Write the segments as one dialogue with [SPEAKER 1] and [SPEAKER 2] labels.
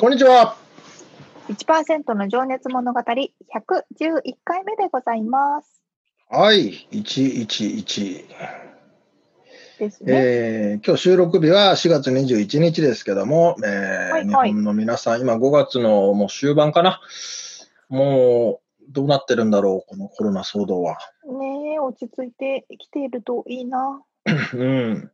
[SPEAKER 1] こんにちは。
[SPEAKER 2] 1%の情熱物語111回目でございます。
[SPEAKER 1] はい、111。
[SPEAKER 2] ですね。
[SPEAKER 1] えー今日収録日は4月21日ですけども、えー
[SPEAKER 2] はいはい
[SPEAKER 1] 日本の皆さん、今5月のもう終盤かな。もう、どうなってるんだろう、このコロナ騒動は。
[SPEAKER 2] ねえ、落ち着いてきているといいな。
[SPEAKER 1] うん。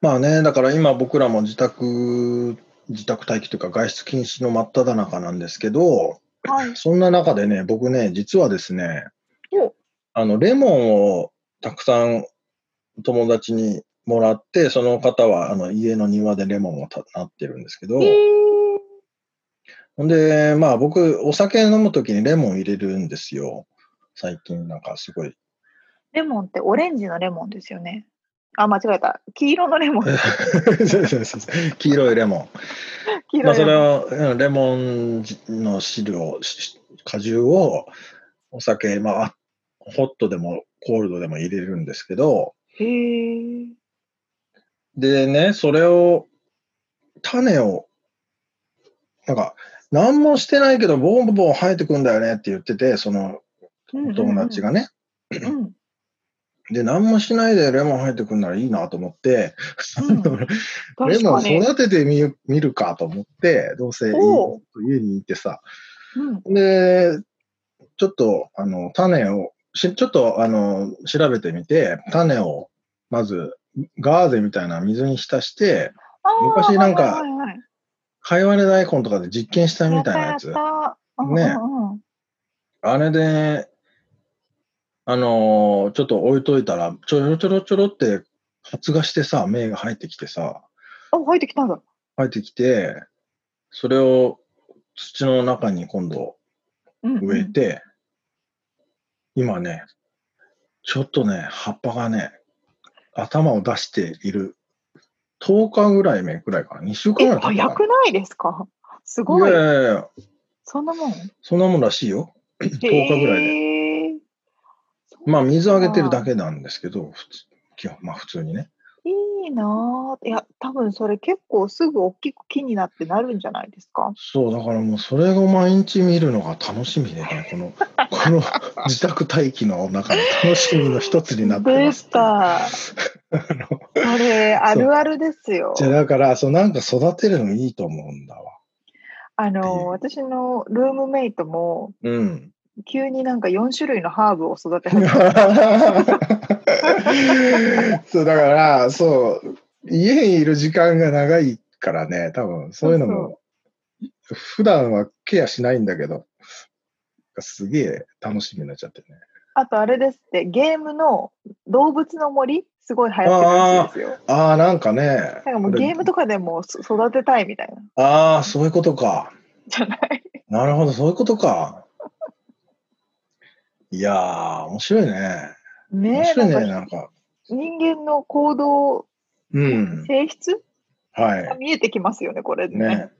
[SPEAKER 1] まあね、だから今僕らも自宅、自宅待機というか外出禁止の真っ只中なんですけど、
[SPEAKER 2] はい。
[SPEAKER 1] そんな中でね、僕ね、実はですね
[SPEAKER 2] お、
[SPEAKER 1] あの、レモンをたくさん友達にもらって、その方はあの家の庭でレモンをたなってるんですけど、
[SPEAKER 2] えー、
[SPEAKER 1] ほんで、まあ僕、お酒飲むときにレモン入れるんですよ。最近なんかすごい。
[SPEAKER 2] レモンってオレンジのレモンですよね。あ、間違えた。黄色のレモン。
[SPEAKER 1] そうそうそう黄色いレモン。
[SPEAKER 2] 黄
[SPEAKER 1] まあ、それ
[SPEAKER 2] 色いレモン。
[SPEAKER 1] を、うんレモンの汁を、し果汁を、お酒、まあ、ホットでもコールドでも入れるんですけど、
[SPEAKER 2] へえ。
[SPEAKER 1] でね、それを、種を、なんか、何もしてないけど、ボンボン生えてくんだよねって言ってて、そのお友達がね。
[SPEAKER 2] うん。
[SPEAKER 1] で、何もしないでレモン生えてくんならいいなと思って、
[SPEAKER 2] うん。
[SPEAKER 1] レモン。育ててみ見るかと思って、どうせ家にいてさ、
[SPEAKER 2] うん。
[SPEAKER 1] で、ちょっと、あの、種を、しちょっと、あの、調べてみて、種を、まず、ガーゼみたいな水に浸して、昔なんか
[SPEAKER 2] はいはいはいはい。
[SPEAKER 1] かいわれ大根とかで実験したみたいなやつ。
[SPEAKER 2] やっ。たやった。
[SPEAKER 1] ね
[SPEAKER 2] うんうんうん。
[SPEAKER 1] あれで、あのーちょっと置いといたら、ちょろちょろちょろって発芽してさ、芽が入ってきてさ、
[SPEAKER 2] あ、入ってきたんだ。
[SPEAKER 1] 入ってきて、それを土の中に今度
[SPEAKER 2] うんうん
[SPEAKER 1] 植えて、今ね、ちょっとね、葉っぱがね、頭を出している。10日ぐらい目ぐらいかな。2週間
[SPEAKER 2] え、
[SPEAKER 1] ぐらい
[SPEAKER 2] 早
[SPEAKER 1] か
[SPEAKER 2] くないですか？す
[SPEAKER 1] な。
[SPEAKER 2] ごい
[SPEAKER 1] い。やいやいや、
[SPEAKER 2] そんなもん？
[SPEAKER 1] そんなもんらしいよ。10日ぐらいで。
[SPEAKER 2] で。
[SPEAKER 1] まあ、水あげてるだけなんですけど、普通基本まあ、普通にね。
[SPEAKER 2] いいなぁ。いや、多分それ結構すぐ大きく木になってなるんじゃないですか？
[SPEAKER 1] そう、だからもうそれを毎日見るのが楽しみでね、この、この 自宅待機の中の楽しみの一つになって
[SPEAKER 2] で
[SPEAKER 1] ます。
[SPEAKER 2] した。
[SPEAKER 1] あ
[SPEAKER 2] れ、あるあるですよ。
[SPEAKER 1] じゃあだから、そうなんか育てるのいいと思うんだわ。
[SPEAKER 2] あの、私のルームメイトも、
[SPEAKER 1] うん。
[SPEAKER 2] 急になんか4種類のハーブを育て始めた。
[SPEAKER 1] そう、だから、そう、家にいる時間が長いからね、多分そういうのも、普段はケアしないんだけど、すげえ楽しみになっちゃってね。
[SPEAKER 2] あとあれですって、ゲームの動物の森、すごい流行ってるらしいですよ。
[SPEAKER 1] ああ、なんかね。
[SPEAKER 2] なんかもうゲームとかでもそ育てたいみたいな。
[SPEAKER 1] ああ、そういうことか。
[SPEAKER 2] じゃない
[SPEAKER 1] なるほど、そういうことか。いやー、面白いね。面
[SPEAKER 2] ねえ、
[SPEAKER 1] 白いね、
[SPEAKER 2] なんか
[SPEAKER 1] なんか。
[SPEAKER 2] 人間の行動、
[SPEAKER 1] うん。
[SPEAKER 2] 性質
[SPEAKER 1] はい。
[SPEAKER 2] が見えてきますよね、これでね。
[SPEAKER 1] ね。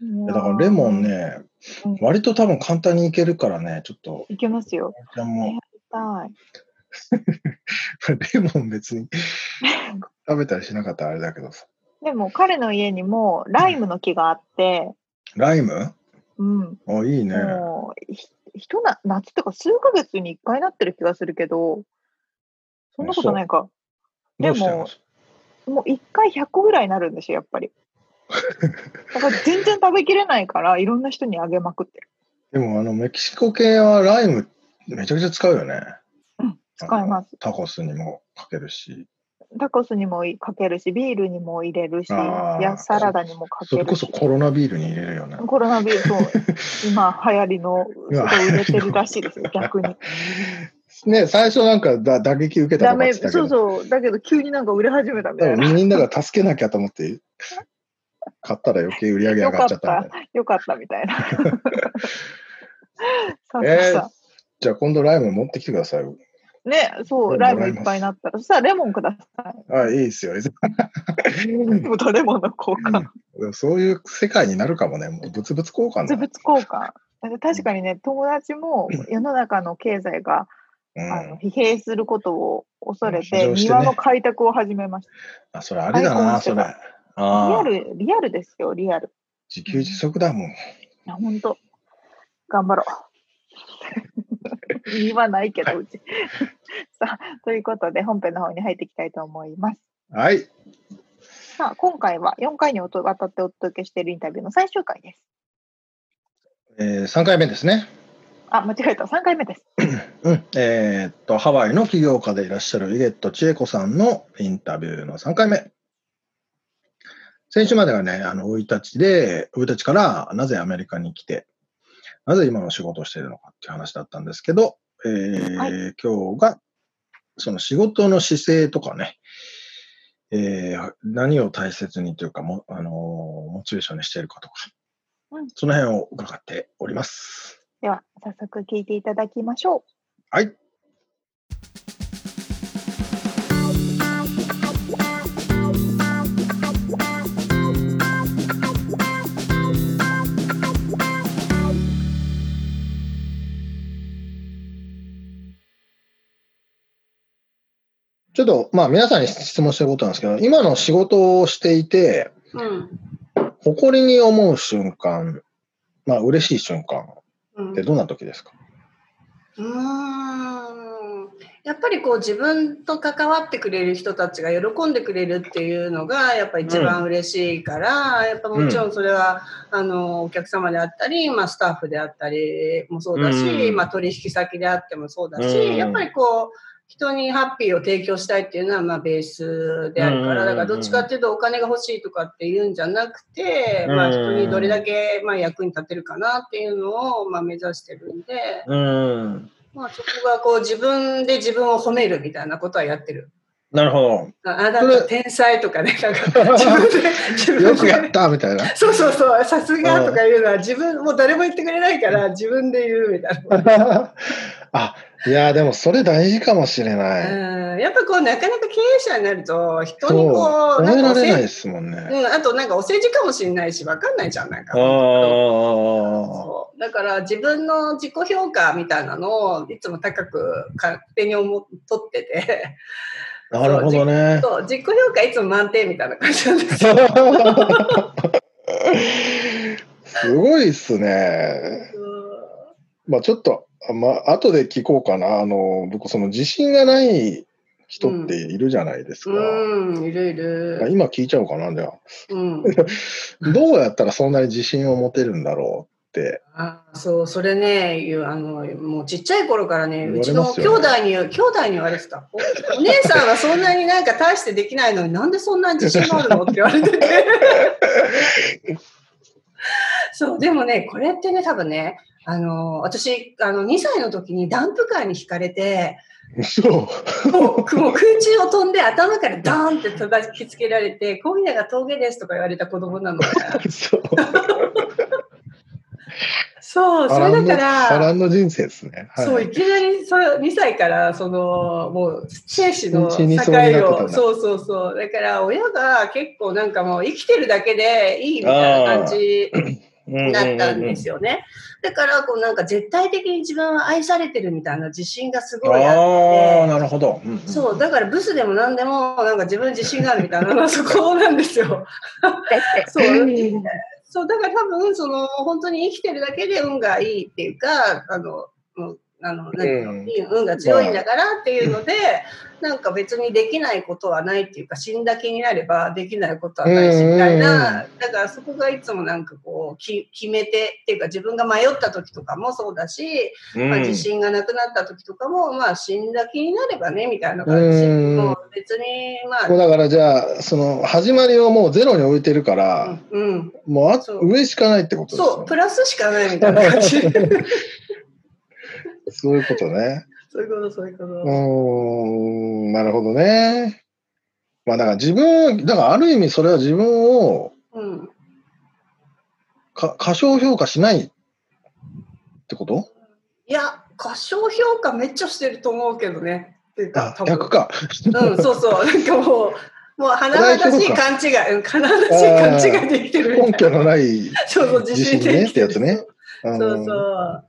[SPEAKER 1] うん。だからレモン。ね
[SPEAKER 2] うん、
[SPEAKER 1] 割と多分簡単にいけるからね、ちょっと、
[SPEAKER 2] いけますよ。
[SPEAKER 1] じゃあも
[SPEAKER 2] は
[SPEAKER 1] う、レモン別に 食べたりしなかったらあれだけどさ。
[SPEAKER 2] い。でも彼の家にもライムの木があって、
[SPEAKER 1] ライム？
[SPEAKER 2] うん、
[SPEAKER 1] あ、いいね。
[SPEAKER 2] もうひひとな夏とか数ヶ月に1回なってる気がするけど、そんなことないか。でももう1回100個ぐらいになるんですよ、やっぱり。だから全然食べきれないから、いろんな人にあげまくってる。
[SPEAKER 1] でも、あの、メキシコ系はライムめちゃくちゃ使うよね。
[SPEAKER 2] うん、使います。
[SPEAKER 1] タコスにもかけるし。
[SPEAKER 2] タコスにもかけるし、ビールにも入れるし、やサラダにもか
[SPEAKER 1] それこ
[SPEAKER 2] けるし。
[SPEAKER 1] そコロナビールに入れるよね。
[SPEAKER 2] コロナビール、そう、今流行りの、すごい売れてるらしいですよ、逆に。
[SPEAKER 1] ね、最初なんかだ打撃受けたとかって
[SPEAKER 2] そうそう、だけど急になんか売れ始めたみたいな。
[SPEAKER 1] みんなが助けなきゃと思って、買ったら余計売り上げ上がっちゃったみ た。
[SPEAKER 2] よかったみたいな。
[SPEAKER 1] えー
[SPEAKER 2] さ
[SPEAKER 1] じゃあ今度ライム持ってきてください。
[SPEAKER 2] あね、そう、ライムいっぱいになったら、そしたらレモンください。
[SPEAKER 1] あ、いいですよ。い いです
[SPEAKER 2] レモンとレモンの交換。
[SPEAKER 1] よそういう世界になるかもね。もう物々交換だ。
[SPEAKER 2] 物々交換。確かにね、友達も世の中の経済が、
[SPEAKER 1] うん
[SPEAKER 2] あの疲弊することを恐れ
[SPEAKER 1] 浮
[SPEAKER 2] て、
[SPEAKER 1] ね
[SPEAKER 2] 庭の開拓を始めまし
[SPEAKER 1] あ、それありだな、それ。
[SPEAKER 2] リアル、リアルですよ、リアル。
[SPEAKER 1] 自給自足だもん。
[SPEAKER 2] いや、ほんと。頑張ろう。庭ないけど、うち。さあ、ということで、本編の方に入っていきたいと思います。
[SPEAKER 1] はい。
[SPEAKER 2] さあ、今回は4回にわたってお届けしているインタビューの最終回です。
[SPEAKER 1] えー、3回目ですね。
[SPEAKER 2] あ、間違えた。3回目です。
[SPEAKER 1] うん。えーっと、ハワイの起業家でいらっしゃるイゲット千恵子さんのインタビューの3回目。先週まではね、あの、生い立ちで、生い立ちからなぜアメリカに来て、なぜ今の仕事をしているのかっていう話だったんですけど、えー
[SPEAKER 2] は
[SPEAKER 1] 今日が、その仕事の姿勢とかね、えー何を大切にというかも、あのーモチベーションにしているかとか、
[SPEAKER 2] うん
[SPEAKER 1] その辺を伺っております。
[SPEAKER 2] では、早速聞いていただきましょう。
[SPEAKER 1] はい。っと、まあ、皆さんに質問してることなんですけど、今の仕事をしていて、
[SPEAKER 3] うん。
[SPEAKER 1] 誇りに思う瞬間、まあ、嬉しい瞬間
[SPEAKER 3] うん。
[SPEAKER 1] ってどんな時ですか、
[SPEAKER 3] うーん。やっぱりこう自分と関わってくれる人たちが喜んでくれるっていうのがやっぱ一番嬉しいから、やっぱもちろんそれは、あのお客様であったり、まあ、スタッフであったりもそうだし、
[SPEAKER 1] うん。
[SPEAKER 3] まあ、取引先であってもそうだし、
[SPEAKER 1] うん。
[SPEAKER 3] やっぱりこう人にハッピーを提供したいっていうのはまあベースであるから、
[SPEAKER 1] うん
[SPEAKER 3] だからどっちかっていうとお金が欲しいとかっていうんじゃなくて、まあ、
[SPEAKER 1] うん
[SPEAKER 3] 人にどれだけまあ役に立てるかなっていうのをまあ目指してるんで。
[SPEAKER 1] うん。
[SPEAKER 3] まあ、そこがこう自分で自分を褒めるみたいなことはやってる。
[SPEAKER 1] なるほ
[SPEAKER 3] ああな
[SPEAKER 1] それ
[SPEAKER 3] た天才とかね、なんか 自分で、自
[SPEAKER 1] ど。
[SPEAKER 3] 分で
[SPEAKER 1] よくやったみたいな。
[SPEAKER 3] そうそうそう、さすがとか言うのは自分、もう誰も言ってくれないから自分で言うみたいな。
[SPEAKER 1] あ、いや、でもそれ大事かもしれない。
[SPEAKER 3] うん、やっぱこう、なかなか経営者になると、人にこう、
[SPEAKER 1] 褒められないですもんね。
[SPEAKER 3] うん、あとなんかお世辞かもしれないし、わかんないじゃん、なんか。
[SPEAKER 1] ああ。
[SPEAKER 3] そうだから自分の自己評価みたいなのをいつも高く勝手に思っとってて、
[SPEAKER 1] なるほどね。
[SPEAKER 3] そう自己評価いつも満点みたいな感じなんですよ。
[SPEAKER 1] すごいっすね。まあちょっと、あまあ後で聞こうかな。あの、僕、その自信がない人っているじゃないですか。
[SPEAKER 3] うん、いるいる。
[SPEAKER 1] 今聞いちゃおうかな、じゃあ。
[SPEAKER 3] うん、
[SPEAKER 1] どうやったらそんなに自信を持てるんだろうって。
[SPEAKER 3] あそう、それね、いうあのもうちっちゃい頃からね、うちの兄弟に、兄弟に言われてた。お お姉さんはそんなになんか大してできないのになんでそんなに自信があるのって言われてて。そう、でもね、これってね、多分ね、あの、私、あの、2歳の時にダンプカーに引かれて、
[SPEAKER 1] そう。
[SPEAKER 3] もう空中を飛んで頭からダーンって叩きつけられて、今夜が峠ですとか言われた子供なのね。
[SPEAKER 1] そう。
[SPEAKER 3] そう、それだから、
[SPEAKER 1] 波乱の人生ですね。はい、
[SPEAKER 3] そう、いきなりそう2歳から、その、もう、生死の境を、
[SPEAKER 1] だ
[SPEAKER 3] そうそうそう。だから、親が結構なんかもう、生きてるだけでいいみたいな感じになったんですよね。だから、こうなんか絶対的に自分は愛されてるみたいな自信がすごいあ
[SPEAKER 1] ああ、
[SPEAKER 3] って。
[SPEAKER 1] なるほど。うんうん
[SPEAKER 3] そう、だからブスでも何でも、なんか自分に自信があるみたいなのはそこなんですよ。そう。そう、だから多分、その、本当に生きてるだけで運がいいっていうか、あの、あの、なんていうの運が強いんだからっていうので、なんか別にできないことはないっていうか、死んだ気になればできないことはないし、みたいな、だからそこがいつもなんかこう、き決めてっていうか、自分が迷った時とかもそうだし、まあ、自信がなくなった時とかも、まあ死んだ気になればね、みたいな感じ。もう別に、まあ。
[SPEAKER 1] だからじゃあ、その、始まりをもうゼロに置いてるから、うん、うん、もうあ上しかないってこと
[SPEAKER 3] ですそう、プラスしかないみたいな感じ。
[SPEAKER 1] そういうことね。
[SPEAKER 3] そういうこと、そういうこと。
[SPEAKER 1] うん、なるほどね。まあだから自分、だからある意味それは自分を、うん、か過小評価しないってこと？
[SPEAKER 3] いや、過小評価めっちゃしてると思うけどね。っていうか、
[SPEAKER 1] 逆か。
[SPEAKER 3] うん、そうそう。なんかもう、もう華々しい勘違い、華々しい勘違いできてる
[SPEAKER 1] 根拠のない、
[SPEAKER 3] そうそう、自信
[SPEAKER 1] ねってやつね。
[SPEAKER 3] そうそう。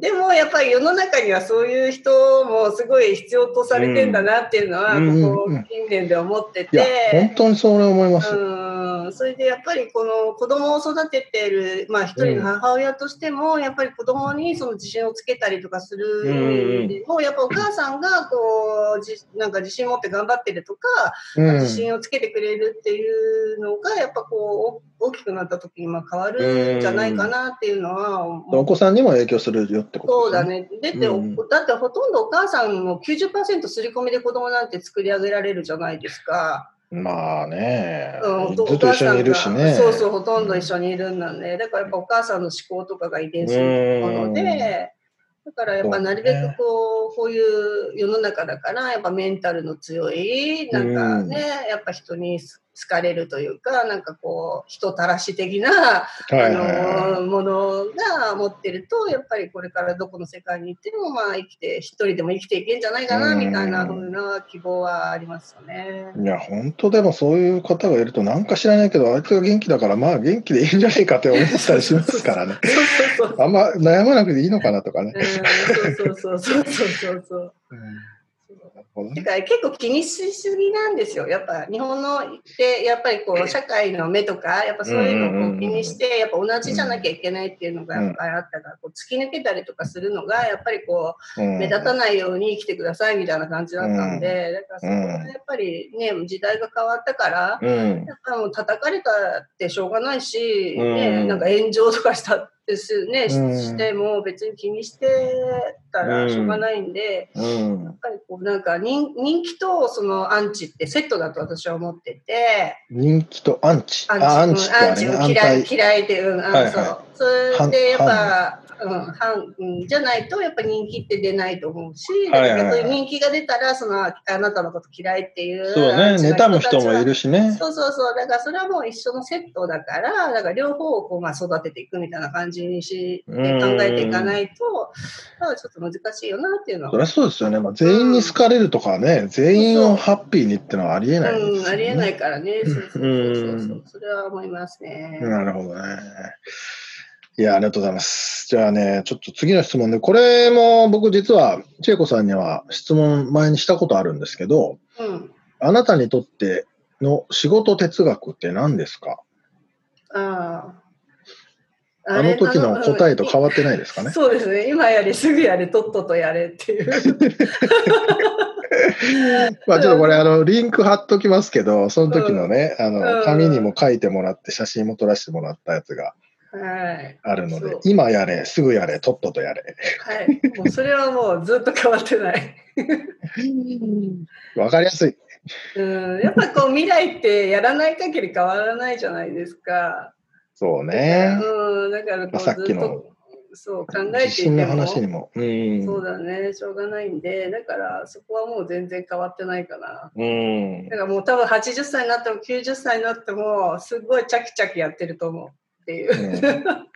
[SPEAKER 3] でもやっぱり世の中にはそういう人もすごい必要とされてんだなっていうのは、ここ近年で思ってて、
[SPEAKER 1] 本当にそう思います。
[SPEAKER 3] うんそれでやっぱりこの子供を育ててる、まあ、一人の母親としても、やっぱり子供にその自信をつけたりとかするでも、やっぱお母さんがこうじなんか自信持って頑張ってるとか、自信をつけてくれるっていうのがやっぱこう大きくなった時にまあ変わるんじゃないかなっていうのは、
[SPEAKER 1] お子さんにも影響するよってこと
[SPEAKER 3] そうだね。でって、うん、だってほとんどお母さんも90%すり込みで子供なんて作り上げられるじゃないですか。
[SPEAKER 1] まあね、うん、ずっと一緒にいるしね。
[SPEAKER 3] そうそう、ほとんど一緒にいるんだね。だからやっぱお母さんの思考とかが遺伝するもので、だからやっぱなるべくこう、こういう世の中だから、やっぱメンタルの強い、なんかね、やっぱ人に好かれるというか、なんかこう、人たらし的な、はいはいはい、あの、ものが持ってると、やっぱりこれからどこの世界に行っても、まあ生きて、一人でも生きていけんじゃないかな、みたいなふうな希望はありますよね。
[SPEAKER 1] いや、本当でもそういう方がいると、なんか知らないけど、あいつが元気だから、まあ元気でいいんじゃないかって思ったりしますからね。あんま悩まなくていいのかなとかね。
[SPEAKER 3] そうそうそうそうそうそう。うんだから結構気にしすぎなんですよ。やっぱ日本のってやっぱりこう社会の目とかやっぱそういうのを気にしてやっぱ同じじゃなきゃいけないっていうのがやっぱりあったからこう突き抜けたりとかするのがやっぱりこう目立たないように生きてくださいみたいな感じだったんでだからそこはやっぱりね時代が変わったからやっぱもう叩かれたってしょうがないしねなんか炎上とかしたですね、しても別に気にしてたらしょうがないんで、うん、やっぱりこうなんか人人気とそのアンチってセットだと私は思ってて。
[SPEAKER 1] 人気とアンチ。
[SPEAKER 3] アンチ。アンチ,、アンチ。嫌い嫌いでうん、はいはい、そう。それでやっぱうん、半、うん、じゃないとやっぱ人気って出ないと思うし、はいはいはい、人気が出たらそのあなたのこと嫌いっていう
[SPEAKER 1] そうね妬む人もいるしね。
[SPEAKER 3] そうそうそう。だからそれはもう一緒のセットだからだから両方をこう、まあ、育てていくみたいな感じにして考えていかないとまあ、ちょっと難しいよなっていうのは。
[SPEAKER 1] そりゃそうですよね、まあ、全員に好かれるとかね、うん、全員をハッピーにってのはありえないですよね、
[SPEAKER 3] うん、ありえないからね。そうそうそうそう、それは思いますね。
[SPEAKER 1] なるほどねいや、ありがとうございます。じゃあね、ちょっと次の質問で、これも僕実は、千恵子さんには質問前にしたことあるんですけど、うん、あなたにとっての仕事哲学って何ですか？ああ。あの時の答えと変わってないですかね？
[SPEAKER 3] そうですね。今やりすぐやれ、とっととやれっていう。
[SPEAKER 1] まあちょっとこれあのリンク貼っときますけど、その時のね、うん、あの紙にも書いてもらって写真も撮らせてもらったやつがあるので、はい、今やれ、すぐやれ、とっととやれ。
[SPEAKER 3] はい。もうそれはもうずっと変わってない。
[SPEAKER 1] わかりやすい。
[SPEAKER 3] うん、やっぱこう未来ってやらない限り変わらないじゃないですか。
[SPEAKER 1] そうね。
[SPEAKER 3] うん、だからこう
[SPEAKER 1] さっきの
[SPEAKER 3] そう考えていても
[SPEAKER 1] 話にも、
[SPEAKER 3] うん、そうだねしょうがないんでだからそこはもう全然変わってないかな、うん、だからもう多分80歳になっても90歳になってもすごいチャキチャキやってると思うっていう、うん、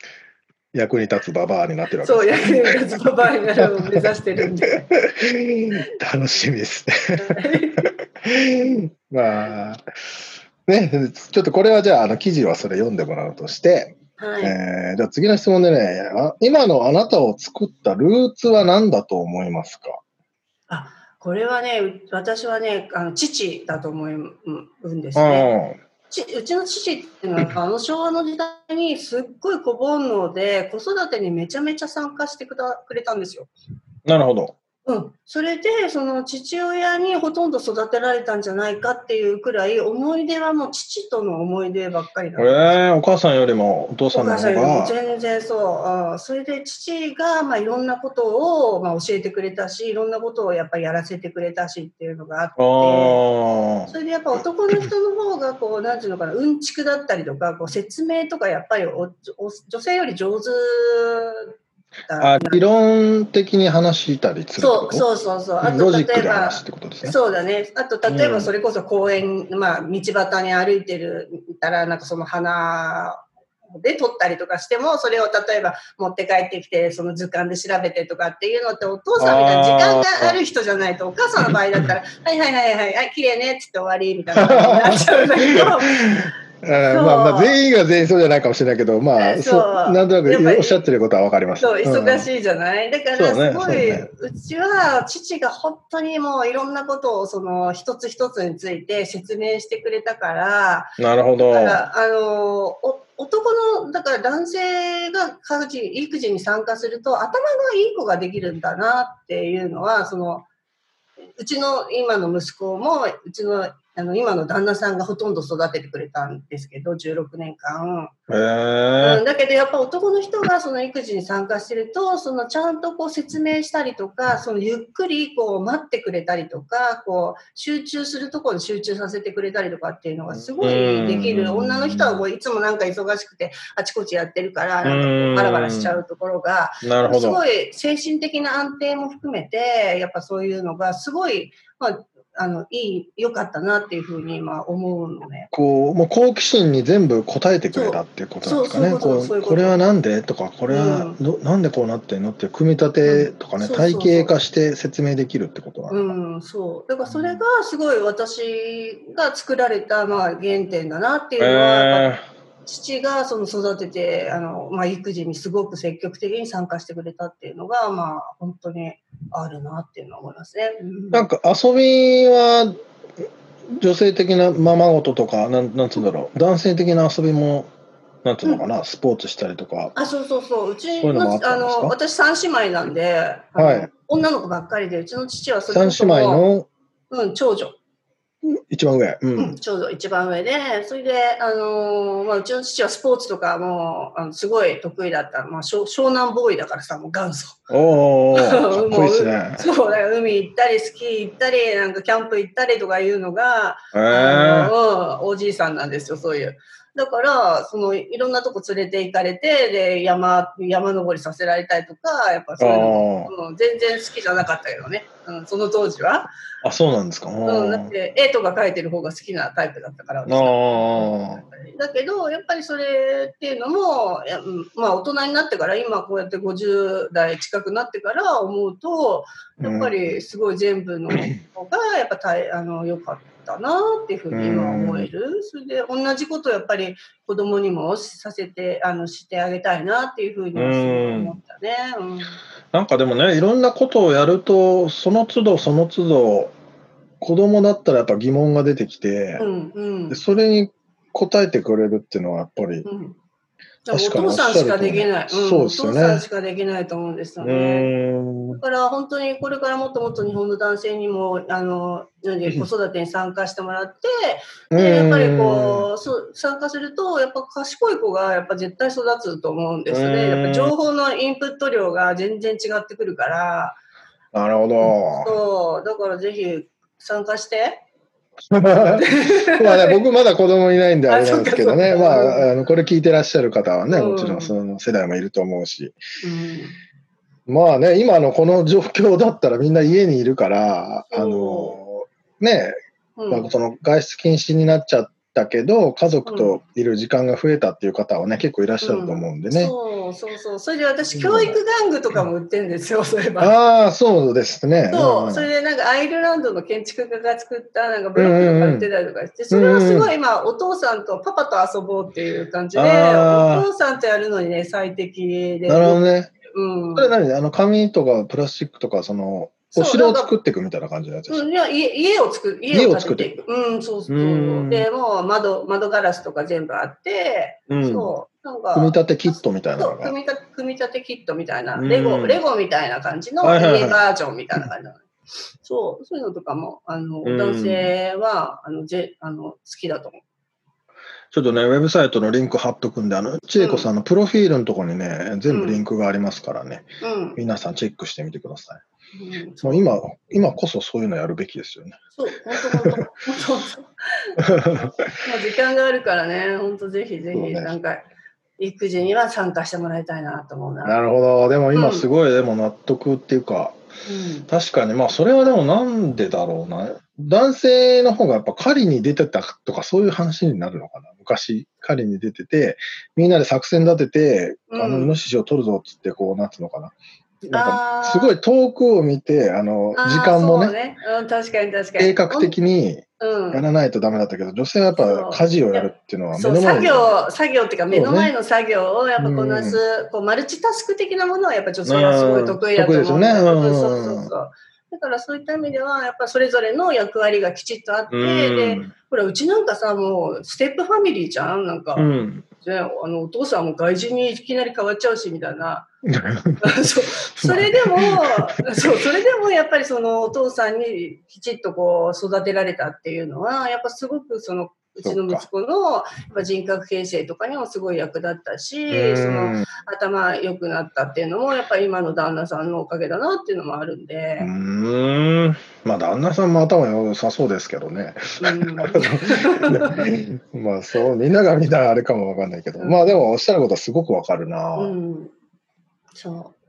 [SPEAKER 1] 役に立つババアになってるわ
[SPEAKER 3] けです、ね、そう役に立つババアになるのを目指してるんで。
[SPEAKER 1] 楽しみですね。まあねちょっとこれはじゃああの記事はそれ読んでもらうとしてはい、えー、じゃあ次の質問でねあ、今のあなたを作ったルーツは何だと思いますか？
[SPEAKER 3] あこれはね、私はね、あの父だと思うんですね。うちの父っていうのは、あの昭和の時代にすっごい小煩悩で、子育てにめちゃめちゃ参加してくだくれたんですよ。
[SPEAKER 1] なるほど。
[SPEAKER 3] うん、それでその父親にほとんど育てられたんじゃないかっていうくらい思い出はもう父との思い出ばっかりだ
[SPEAKER 1] ええお母さんよりもお父さんの方が。
[SPEAKER 3] 全然そう、うん、それで父がまあいろんなことをまあ教えてくれたしいろんなことをやっぱりやらせてくれたしっていうのがあって。
[SPEAKER 1] ああ。
[SPEAKER 3] それでやっぱ男の人の方がこうなんていうのかなうんちくだったりとかこう説明とかやっぱりおお女性より上手だ
[SPEAKER 1] あ理論的に話したりする
[SPEAKER 3] そうそうそうそう。あと例えば
[SPEAKER 1] ね。
[SPEAKER 3] そうだね。あと、例え
[SPEAKER 1] うん
[SPEAKER 3] ばそれこそ公園、まあ、道端に歩いてるたら、なんかその花で撮ったりとかしても、それを例えば持って帰ってきて、その図鑑で調べてとかっていうのって、お父さんみたいな時間がある人じゃないと、お母さんの場合だったら、はいはいはいはい、はい、綺麗ねっつって終わりみたいなになっちゃうんだけど、
[SPEAKER 1] まあまあ全員が全員そうじゃないかもしれないけど、まあ、
[SPEAKER 3] そう
[SPEAKER 1] なんとなくおっしゃってることはわかります。
[SPEAKER 3] そう、忙
[SPEAKER 1] い。
[SPEAKER 3] しいじゃない、だからすごい、
[SPEAKER 1] そうね
[SPEAKER 3] うちは父が本当にもういろんなことをその一つ一つについて説明してくれたから、
[SPEAKER 1] なるほど。
[SPEAKER 3] だから、あのお男の、だから男性が家事、育児に参加すると、頭がいい子ができるんだなっていうのは、その、うちの今の息子も、うちのあの今の旦那さんがほとんど育ててくれたんですけど、16年間。
[SPEAKER 1] へえ
[SPEAKER 3] うん、だけどやっぱ男の人がその育児に参加してるとそのちゃんとこう説明したりとかそのゆっくりこう待ってくれたりとかこう集中するところに集中させてくれたりとかっていうのがすごいでき
[SPEAKER 1] うん
[SPEAKER 3] る女の人はもういつもなんか忙しくてあちこちやってるからなんかバラバラしちゃうところが。すごい精神的な安定も含めてやっぱそういうのがすごい、まあ、あのいい良かったなっていうふうに今思うのね。
[SPEAKER 1] こう、もう好奇心に全部答えてくれたっていうことなんですかね。こう
[SPEAKER 3] こ
[SPEAKER 1] れはなんでとか、これはど、なんでこうなってんのっていう組み立てとかね、体系化して説明できるってことなのか？
[SPEAKER 3] うん、そう。だからそれがすごい私が作られたまあ原点だなっていうのは、
[SPEAKER 1] え
[SPEAKER 3] 父がその育てて、あの、まあ育児にすごく積極的に参加してくれたっていうのが、まあ本当にあるなっていうのは思いますね。うん
[SPEAKER 1] ーなんか遊びは女性的なままごととか、なんなんつうんだろう、男性的な遊びも、なんつうのかな、スポーツしたりとか。
[SPEAKER 3] あ、そうそうそう。うち
[SPEAKER 1] のもあ
[SPEAKER 3] の、私三姉妹なんで、
[SPEAKER 1] はい
[SPEAKER 3] 女の子ばっかりで、うちの父はそれ
[SPEAKER 1] 三
[SPEAKER 3] こそ
[SPEAKER 1] 姉妹の？
[SPEAKER 3] うん、長女。
[SPEAKER 1] 一番上。う
[SPEAKER 3] うん
[SPEAKER 1] ん。
[SPEAKER 3] ちょうど一番上で、それで、あのーまあ、うちの父はスポーツとかもあのすごい得意だった、まあ、湘湘南ボーイだからさ、もう元祖。
[SPEAKER 1] おー かっこいいですね。
[SPEAKER 3] そうだよ、海行ったり、スキー行ったり、なんかキャンプ行ったりとかいうのが、
[SPEAKER 1] え
[SPEAKER 3] あ
[SPEAKER 1] ー、
[SPEAKER 3] おじいさんなんですよ、そういう。だから、そのいろんなとこ連れて行かれて、で、山、山登りさせられたりとか、やっぱそういうのも、うん、全然好きじゃなかったけどね、うん、その当時は。
[SPEAKER 1] あ、そうなんですか。
[SPEAKER 3] うん、だっ
[SPEAKER 1] あ
[SPEAKER 3] て絵とか描いてる方が好きなタイプだったから。だけど、やっぱりそれっていうのも、まあ大人になってから、今こうやって50代近くなってから思うと、やっぱりすごい全部の方がやっぱ大あの良かったなっていうふうに今思える。それで同じことをやっぱり子供にもさせて、あのしてあげたいなっていうふうに思ったね。うん。
[SPEAKER 1] なんかでもね、いろんなことをやると、その都度その都度、子供だったらやっぱ疑問が出てきて、
[SPEAKER 3] うんうん。
[SPEAKER 1] でそれに答えてくれるっていうのはやっぱり、
[SPEAKER 3] うんお父さんしかできない。
[SPEAKER 1] おっしゃる通りそうですよね
[SPEAKER 3] お父さんしかできないと思うんですよ
[SPEAKER 1] う
[SPEAKER 3] ね。だから本当にこれからもっともっと日本の男性にもあの子育てに参加してもらって、でやっぱりこうそう参加するとやっぱ賢い子がやっぱ絶対育つと思うんです
[SPEAKER 1] うん
[SPEAKER 3] ね。やっぱ情報のインプット量が全然違ってくるから、
[SPEAKER 1] なるほど。
[SPEAKER 3] そうだからぜひ参加して。
[SPEAKER 1] まあね、僕まだ子供いないんであれなんですけどね、ま
[SPEAKER 3] あ
[SPEAKER 1] あ、あのこれ聞いてらっしゃる方はね、
[SPEAKER 3] うん。
[SPEAKER 1] もちろんその世代もいると思うし、
[SPEAKER 3] うん。
[SPEAKER 1] まあね、今のこの状況だったらみんな家にいるから、あの、ね、
[SPEAKER 3] うん。
[SPEAKER 1] まあ、その外出禁止になっちゃったけど、家族といる時間が増えたっていう方はね、結構いらっしゃると思うんでね。
[SPEAKER 3] そうそうそう。それで私教育玩具とかも売ってるんですよ。そういえば。
[SPEAKER 1] ああ、そうですね。
[SPEAKER 3] そう、
[SPEAKER 1] ん
[SPEAKER 3] それでなんかアイルランドの建築家が作ったなんかブロックとか売ってたりとかして、それはすごい今お父さんとパパと遊ぼうっていう感じで、お父さんとやるのにね、最適で。
[SPEAKER 1] なるほどね。
[SPEAKER 3] うん
[SPEAKER 1] そ。れ何？あの紙とかプラスチックとか、その、お城を作っていくみたいな感じのやつです。
[SPEAKER 3] うん、いや家家を作る家
[SPEAKER 1] 家
[SPEAKER 3] を
[SPEAKER 1] を作っててい
[SPEAKER 3] く。うん、そうそう
[SPEAKER 1] うん
[SPEAKER 3] で、もう窓、窓ガラスとか全部あって、
[SPEAKER 1] うん
[SPEAKER 3] そう、なんか、
[SPEAKER 1] 組み立てキットみたいな。
[SPEAKER 3] 組み立て組み立てキットみたいな、
[SPEAKER 1] うん
[SPEAKER 3] レゴ、レゴみたいな感じの家バージョンみたいな感じなの。そう、そういうのとかも、あの、
[SPEAKER 1] うん
[SPEAKER 3] 男性は、あの、ぜあの好きだと思
[SPEAKER 1] ちょっとね、ウェブサイトのリンク貼っとくんで、あの、千恵子さんのプロフィールのところにね、全部リンクがありますからね、
[SPEAKER 3] う。うん。
[SPEAKER 1] 皆さんチェックしてみてください。
[SPEAKER 3] うん
[SPEAKER 1] もう今、今こそそういうのやるべきですよね。
[SPEAKER 3] そう、本当本当本当まあ時間があるからね、本当ぜひぜひ、なんか、育児には参加してもらいたいなと思うな。
[SPEAKER 1] なるほど。でも今
[SPEAKER 3] うん
[SPEAKER 1] すごい、でも納得っていうか、
[SPEAKER 3] うん
[SPEAKER 1] 確かに、まあそれはでもなんでだろうな。男性の方がやっぱ狩りに出てたとかそういう話になるのかな。昔、狩りに出てて、みんなで作戦立てて、あの、
[SPEAKER 3] うん
[SPEAKER 1] イノシシを取るぞっつって、こう、なんつうのかな。なんか、すごい遠くを見て、あの、時間もね、
[SPEAKER 3] うん、確かに確かに。
[SPEAKER 1] 計画的に
[SPEAKER 3] うん、
[SPEAKER 1] やらないとダメだったけど、女性はやっぱ家事をやるっていうのは目の前に。
[SPEAKER 3] 作業、作業っていうか、目の前の作業をやっぱこなす、
[SPEAKER 1] う
[SPEAKER 3] こうマルチタスク的なものはやっぱ女性はすごい得意だと思う
[SPEAKER 1] ですよね。うん
[SPEAKER 3] そうそうそう。だからそういった意味では、やっぱそれぞれの役割がきちっとあって、
[SPEAKER 1] うん。
[SPEAKER 3] で、ほら、うちなんかさ、もうステップファミリーじゃんなんか、
[SPEAKER 1] うん。
[SPEAKER 3] ね、あのお父さんも外人にいきなり変わっちゃうしみたいな。そう。それでもそうそれでもやっぱりそのお父さんにきちっとこう育てられたっていうのはやっぱすごくそのうちの息子の人格形成とかにもすごい役立ったしその頭良くなったっていうのもやっぱり今の旦那さんのおかげだなっていうのもあるんで
[SPEAKER 1] う。ーん。まあ、旦那さんも頭良さそうですけどね。まあ、そう、みんながみんなあれかもわかんないけど。
[SPEAKER 3] うん
[SPEAKER 1] まあ、でも、おっしゃることはすごくわかるな。
[SPEAKER 3] うん、そう。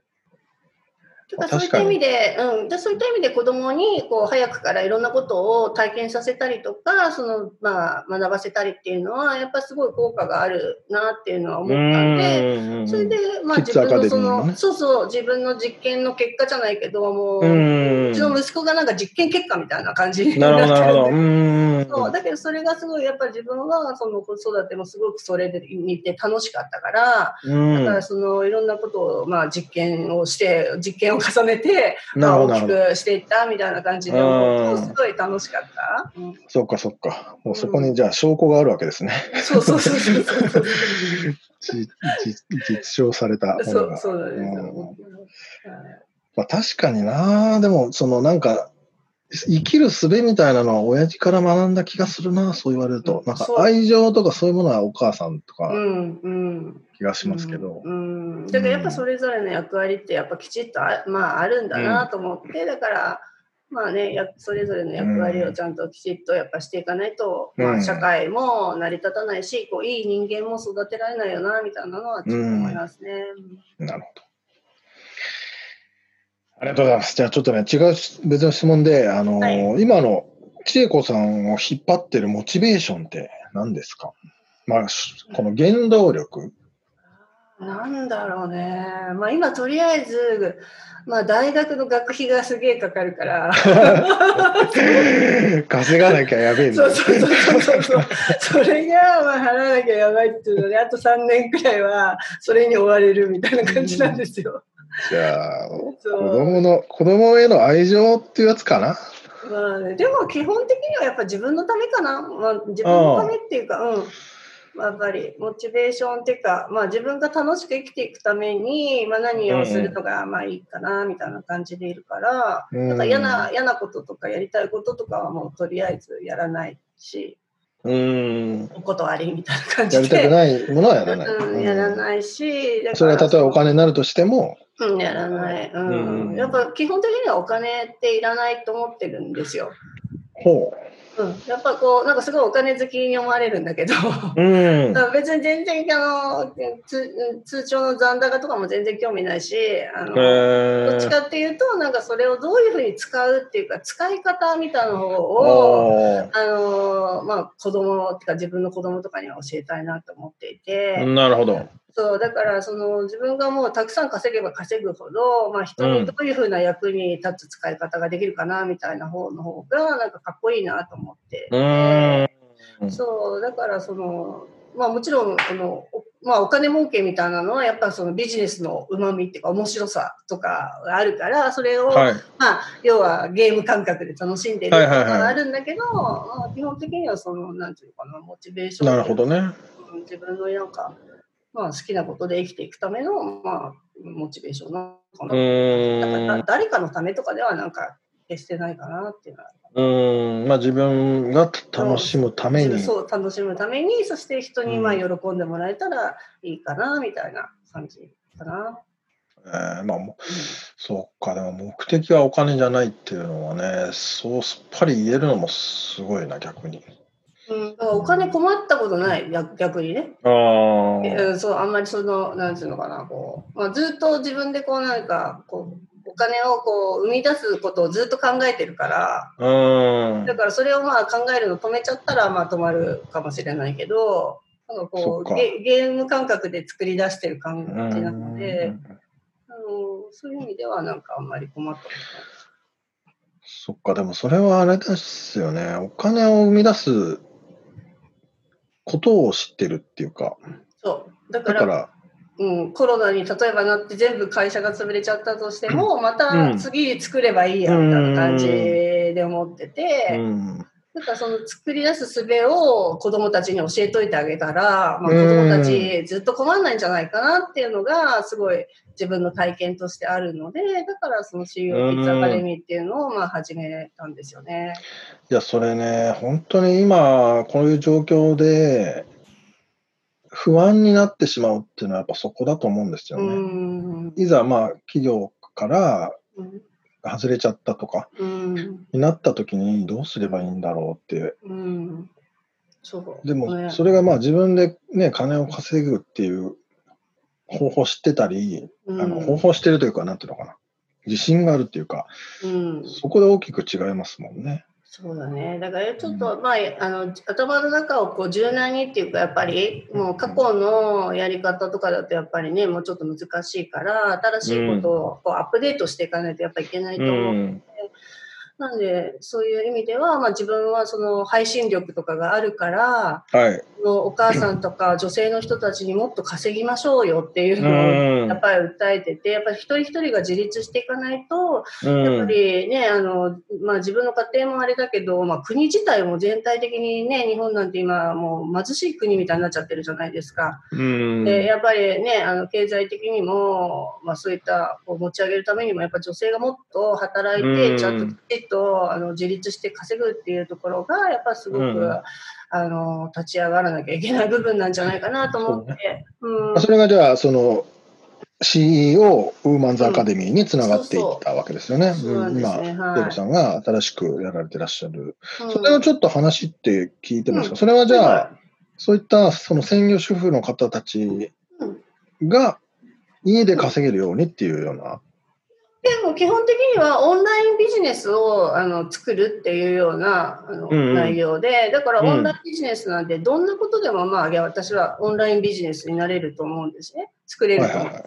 [SPEAKER 3] だ
[SPEAKER 1] まあ
[SPEAKER 3] からそういった意味で、うん、でそういった意味で子供にこう早くからいろんなことを体験させたりとか、そのまあ学ばせたりっていうのはやっぱすごい効果があるなっていうのは思ったんで、
[SPEAKER 1] うん。
[SPEAKER 3] それでまあ自分のそ
[SPEAKER 1] のね
[SPEAKER 3] のそうそう自分の実験の結果じゃないけどもう、
[SPEAKER 1] う
[SPEAKER 3] うんちの息子がなんか実験結果みたいな感じに
[SPEAKER 1] な
[SPEAKER 3] って
[SPEAKER 1] なる。
[SPEAKER 3] そう。だけどそれがすごいやっぱ自分はその子育てもすごくそれで見て楽しかったから、
[SPEAKER 1] うん。
[SPEAKER 3] だからそのいろんなことをまあ実験をして実験を重ねてまあ大き。くしていったみたいな感じで思うとすごい楽しかった。うん
[SPEAKER 1] そっか、そっか。もうそこに、じゃあ、証拠があるわけですね。
[SPEAKER 3] そうそうそうそう そう。
[SPEAKER 1] じ実実証された。
[SPEAKER 3] そうそうですよ。
[SPEAKER 1] うんまあ、確かにな。でも、そのなんか、生きる術みたいなのは親父から学んだ気がするな、そう言われると。なんか愛情とかそういうものはお母さんとか
[SPEAKER 3] うんうん。
[SPEAKER 1] 気がしますけど。
[SPEAKER 3] うん。うんだからやっぱそれぞれの役割ってやっぱきちっとあ,、まあ、あるんだなと思って、だから、まあね、やそれぞれの役割をちゃんときちっとやっぱしていかないと、
[SPEAKER 1] うん
[SPEAKER 3] まあ、社会も成り立たないし、こういい人間も育てられないよなみたいなのはちょっと思いますね。
[SPEAKER 1] なるほど。ありがとうございます。じゃあちょっとね、違う別の質問で、あのー
[SPEAKER 3] は
[SPEAKER 1] 今の千恵子さんを引っ張ってるモチベーションって何ですか？まあ、しこの原動力。
[SPEAKER 3] なんだろうね。まあ今とりあえず、まあ大学の学費がすげえかかるから。
[SPEAKER 1] 稼がなきゃやべえ
[SPEAKER 3] そうそうそうそう。それがまあ払わなきゃやばいっていうので、あと3年くらいはそれに追われるみたいな感じなんですよ。
[SPEAKER 1] じゃあ、子供の、子供への愛情っていうやつかな？
[SPEAKER 3] まあね、でも基本的にはやっぱ自分のためかな。まあ、自分のためっていうか、うん。まあやっぱりモチベーションっていうか、まあ自分が楽しく生きていくために、まあ何をするのがまあいいかな、みたいな感じでいるから、
[SPEAKER 1] うん
[SPEAKER 3] だから嫌な、嫌なこととかやりたいこととかはもうとりあえずやらないし、
[SPEAKER 1] うーん。
[SPEAKER 3] お断りみたいな感じで。
[SPEAKER 1] やりたくないものはやらない。
[SPEAKER 3] うん、やらないし、
[SPEAKER 1] それは例えばお金になるとしても、
[SPEAKER 3] うん、やらない、うん
[SPEAKER 1] うん
[SPEAKER 3] やっぱ基本的にはお金っていらないと思ってるんですよ。
[SPEAKER 1] ほ
[SPEAKER 3] うん、やっぱこうなんかすごいお金好きに思われるんだけど、
[SPEAKER 1] う。うん。
[SPEAKER 3] 別に全然あの通通帳の残高とかも全然興味ないしあの、
[SPEAKER 1] へ
[SPEAKER 3] どっちかっていうとなんかそれをどういうふうに使うっていうか使い方みたいなのをあの、まあ、子供ってか自分の子供とかには教えたいなと思っていて。
[SPEAKER 1] なるほど。
[SPEAKER 3] そうだからその自分がもうたくさん稼げば稼ぐほど、まあ、人にどういうふうな役に立つ使い方ができるかなみたいな方の方がなんかかっこいいなと思って、
[SPEAKER 1] うーん。
[SPEAKER 3] そうだからその、まあ、もちろんこのおまあお金儲けみたいなのはやっぱそのビジネスの旨味っていうか面白さとかがあるから、それを、
[SPEAKER 1] はい。
[SPEAKER 3] まあ要はゲーム感覚で楽しんでるとかがあるんだけど、まあ基本的にはその、なんていうのかな、モチベーション。
[SPEAKER 1] なるほどね。
[SPEAKER 3] うん自分のなんか、まあ好きなことで生きていくための、まあ、モチベーションなのか
[SPEAKER 1] う
[SPEAKER 3] な。誰かのためとかではなんか決してないかなっていうのは。
[SPEAKER 1] うーん。まあ自分が楽しむために。
[SPEAKER 3] そう楽しむためにそして人にまあ
[SPEAKER 1] うん
[SPEAKER 3] 喜んでもらえたらいいかなみたいな感じかな。
[SPEAKER 1] えーまあもう、そうか、でも目的はお金じゃないっていうのはね、そうすっぱり言えるのもすごいな、逆に。
[SPEAKER 3] うん、だからお金困ったことない逆逆にね、
[SPEAKER 1] ああ。
[SPEAKER 3] うん、そうあんまりそのなんていうのかなこう、まあ、ずっと自分でこうなんかこうお金をこう生み出すことをずっと考えてるから。
[SPEAKER 1] うーん。
[SPEAKER 3] だ。からそれをまあ考えるの止めちゃったらまあ止まるかもしれないけど。なんかこうゲゲーム感覚で作り出してる感じなの
[SPEAKER 1] う
[SPEAKER 3] で。
[SPEAKER 1] ん
[SPEAKER 3] あのそういう意味ではなんかあんまり困ったこと
[SPEAKER 1] そっか、でもそれはあれですよね。お金を生み出すことを知ってるっていうか。
[SPEAKER 3] そう。
[SPEAKER 1] だから、
[SPEAKER 3] うん、コロナに例えばなって全部会社が潰れちゃったとしても、ま
[SPEAKER 1] う
[SPEAKER 3] た
[SPEAKER 1] ん
[SPEAKER 3] 次作ればいいやみたいな感じで思って
[SPEAKER 1] う
[SPEAKER 3] て、
[SPEAKER 1] ん。
[SPEAKER 3] だからその作り出す術を子供たちに教えといてあげたら、まあ、子供たちずっと困らないんじゃないかなっていうのがすごい自分の体験としてあるので、だからその CEO キッズアカデミーっていうのをまあ始めたんですよね。
[SPEAKER 1] いや、それね、本当に今、こういう状況で、不安になってしまうっていうのはやっぱそこだと思うんですよ
[SPEAKER 3] う
[SPEAKER 1] ね。
[SPEAKER 3] ん。
[SPEAKER 1] いざ、まあ、企業から
[SPEAKER 3] うん
[SPEAKER 1] 外れちゃったとか
[SPEAKER 3] うん。
[SPEAKER 1] になった時にどうすればいいんだろうって。
[SPEAKER 3] うん。そう。
[SPEAKER 1] でも、
[SPEAKER 3] ね
[SPEAKER 1] それがまあ自分でね、金を稼ぐっていう方法知ってたり、
[SPEAKER 3] うん
[SPEAKER 1] あの方法知ってるというか、なんていうのかな。自信があるっていうか、
[SPEAKER 3] うん、
[SPEAKER 1] そこで大きく違いますもんね。
[SPEAKER 3] そうだね。だからちょっと、まあ、あの頭の中をこう柔軟にっていうか、やっぱりもう過去のやり方とかだとやっぱりね、もうちょっと難しいから、新しいことをこうアップデートしていかないとやっぱいけないと
[SPEAKER 1] う
[SPEAKER 3] 思う。
[SPEAKER 1] ん。
[SPEAKER 3] なんで、そういう意味では、まあ自分はその配信力とかがあるから、
[SPEAKER 1] はい。
[SPEAKER 3] そのお母さんとか女性の人たちにもっと稼ぎましょうよっていう
[SPEAKER 1] う
[SPEAKER 3] のを
[SPEAKER 1] ん
[SPEAKER 3] やっぱり訴えてて、やっぱり一人一人が自立していかないと、
[SPEAKER 1] うん
[SPEAKER 3] やっぱりね、あの、まあ自分の家庭もあれだけど、まあ国自体も全体的にね、日本なんて今もう貧しい国みたいになっちゃってるじゃないですか。
[SPEAKER 1] うん
[SPEAKER 3] で、やっぱりね、あの、経済的にも、まあそういったこう持ち上げるためにも、やっぱ女性がもっと働いて、
[SPEAKER 1] うん
[SPEAKER 3] ちゃんとっとあの自立して稼ぐっていうところが、やっぱすごく、
[SPEAKER 1] うん
[SPEAKER 3] あの、立ち上がらなきゃいけない部分なんじゃないかなと思って。うん。
[SPEAKER 1] それがじゃあ、その CEO ウーマンズアカデミーにつながっていったわけですよね。
[SPEAKER 3] そうなんね。
[SPEAKER 1] 今、
[SPEAKER 3] はい。
[SPEAKER 1] さんが新しくやられてらっしゃる。
[SPEAKER 3] うん。
[SPEAKER 1] それをちょっと話って聞いてもいいですか、
[SPEAKER 3] うん。
[SPEAKER 1] それはじゃあ、
[SPEAKER 3] は
[SPEAKER 1] そういったその専業主婦の方たちが家で稼げるようにっていうような。
[SPEAKER 3] でも基本的にはオンラインビジネスをあの作るっていうようなあの、
[SPEAKER 1] うんうん
[SPEAKER 3] 内容で、だから
[SPEAKER 1] うん
[SPEAKER 3] オンラインビジネスなんで、どんなことでも、まあ、私はオンラインビジネスになれると思うんですね。作れると思う。
[SPEAKER 1] はいはい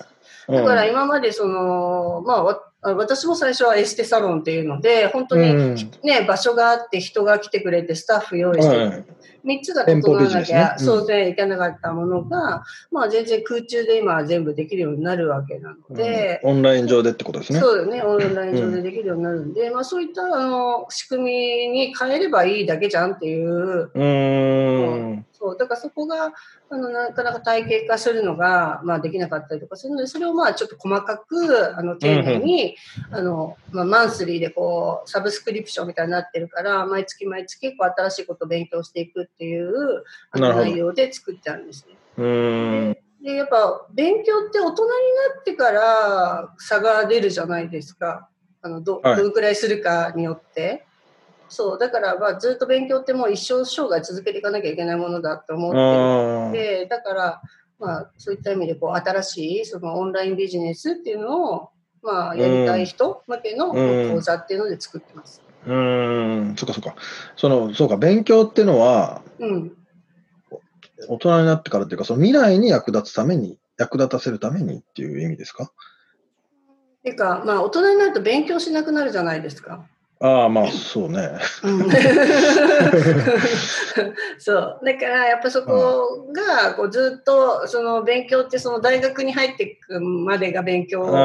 [SPEAKER 1] はい。
[SPEAKER 3] だから
[SPEAKER 1] うん
[SPEAKER 3] 今までその、まあわ、私も最初はエステサロンっていうので、本当に、
[SPEAKER 1] うん
[SPEAKER 3] ね、場所があって人が来てくれてスタッフ用意して、
[SPEAKER 1] はい
[SPEAKER 3] 3つが整わなきゃ、
[SPEAKER 1] ね。うん。
[SPEAKER 3] そうでいけなかったものが、まあ全然空中で今は全部できるようになるわけなので、
[SPEAKER 1] うん。オンライン上でってことですね。
[SPEAKER 3] そうよね、オンライン上でできるようになるんで、まあそういったあの仕組みに変えればいいだけじゃんっていう、
[SPEAKER 1] うーん。
[SPEAKER 3] そう、だからそこが、あの、なかなか体系化するのが、まあできなかったりとかするので、それをまあちょっと細かく、あの、丁寧に、あの、まあマンスリーでこう、サブスクリプションみたいになってるから、毎月毎月こう新しいことを勉強していくっていう、あの内容で作ってあるんですね。
[SPEAKER 1] うーん。
[SPEAKER 3] で、やっぱ勉強って大人になってから差が出るじゃないですか。あのど
[SPEAKER 1] はい
[SPEAKER 3] どのくらいするかによって。そう、だからまあずっと勉強ってもう一生生涯続けていかなきゃいけないものだと思ってで、だからまあそういった意味でこう新しいそのオンラインビジネスっていうのをまあやりたい人向けの
[SPEAKER 1] うん
[SPEAKER 3] 講座っていうので作ってます。
[SPEAKER 1] ーうーん。そっかそっか。その、そうか、勉強っていうのは、
[SPEAKER 3] うん。
[SPEAKER 1] 大人になってからっていうか、その未来に役立つために、役立たせるためにっていう意味ですか？
[SPEAKER 3] ていうかまあ大人になると勉強しなくなるじゃないですか。
[SPEAKER 1] ああ、まあ、そうね。
[SPEAKER 3] うん。そう。だからやっぱそこがこうずっとその勉強ってその大学に入っていくまでが勉強をするって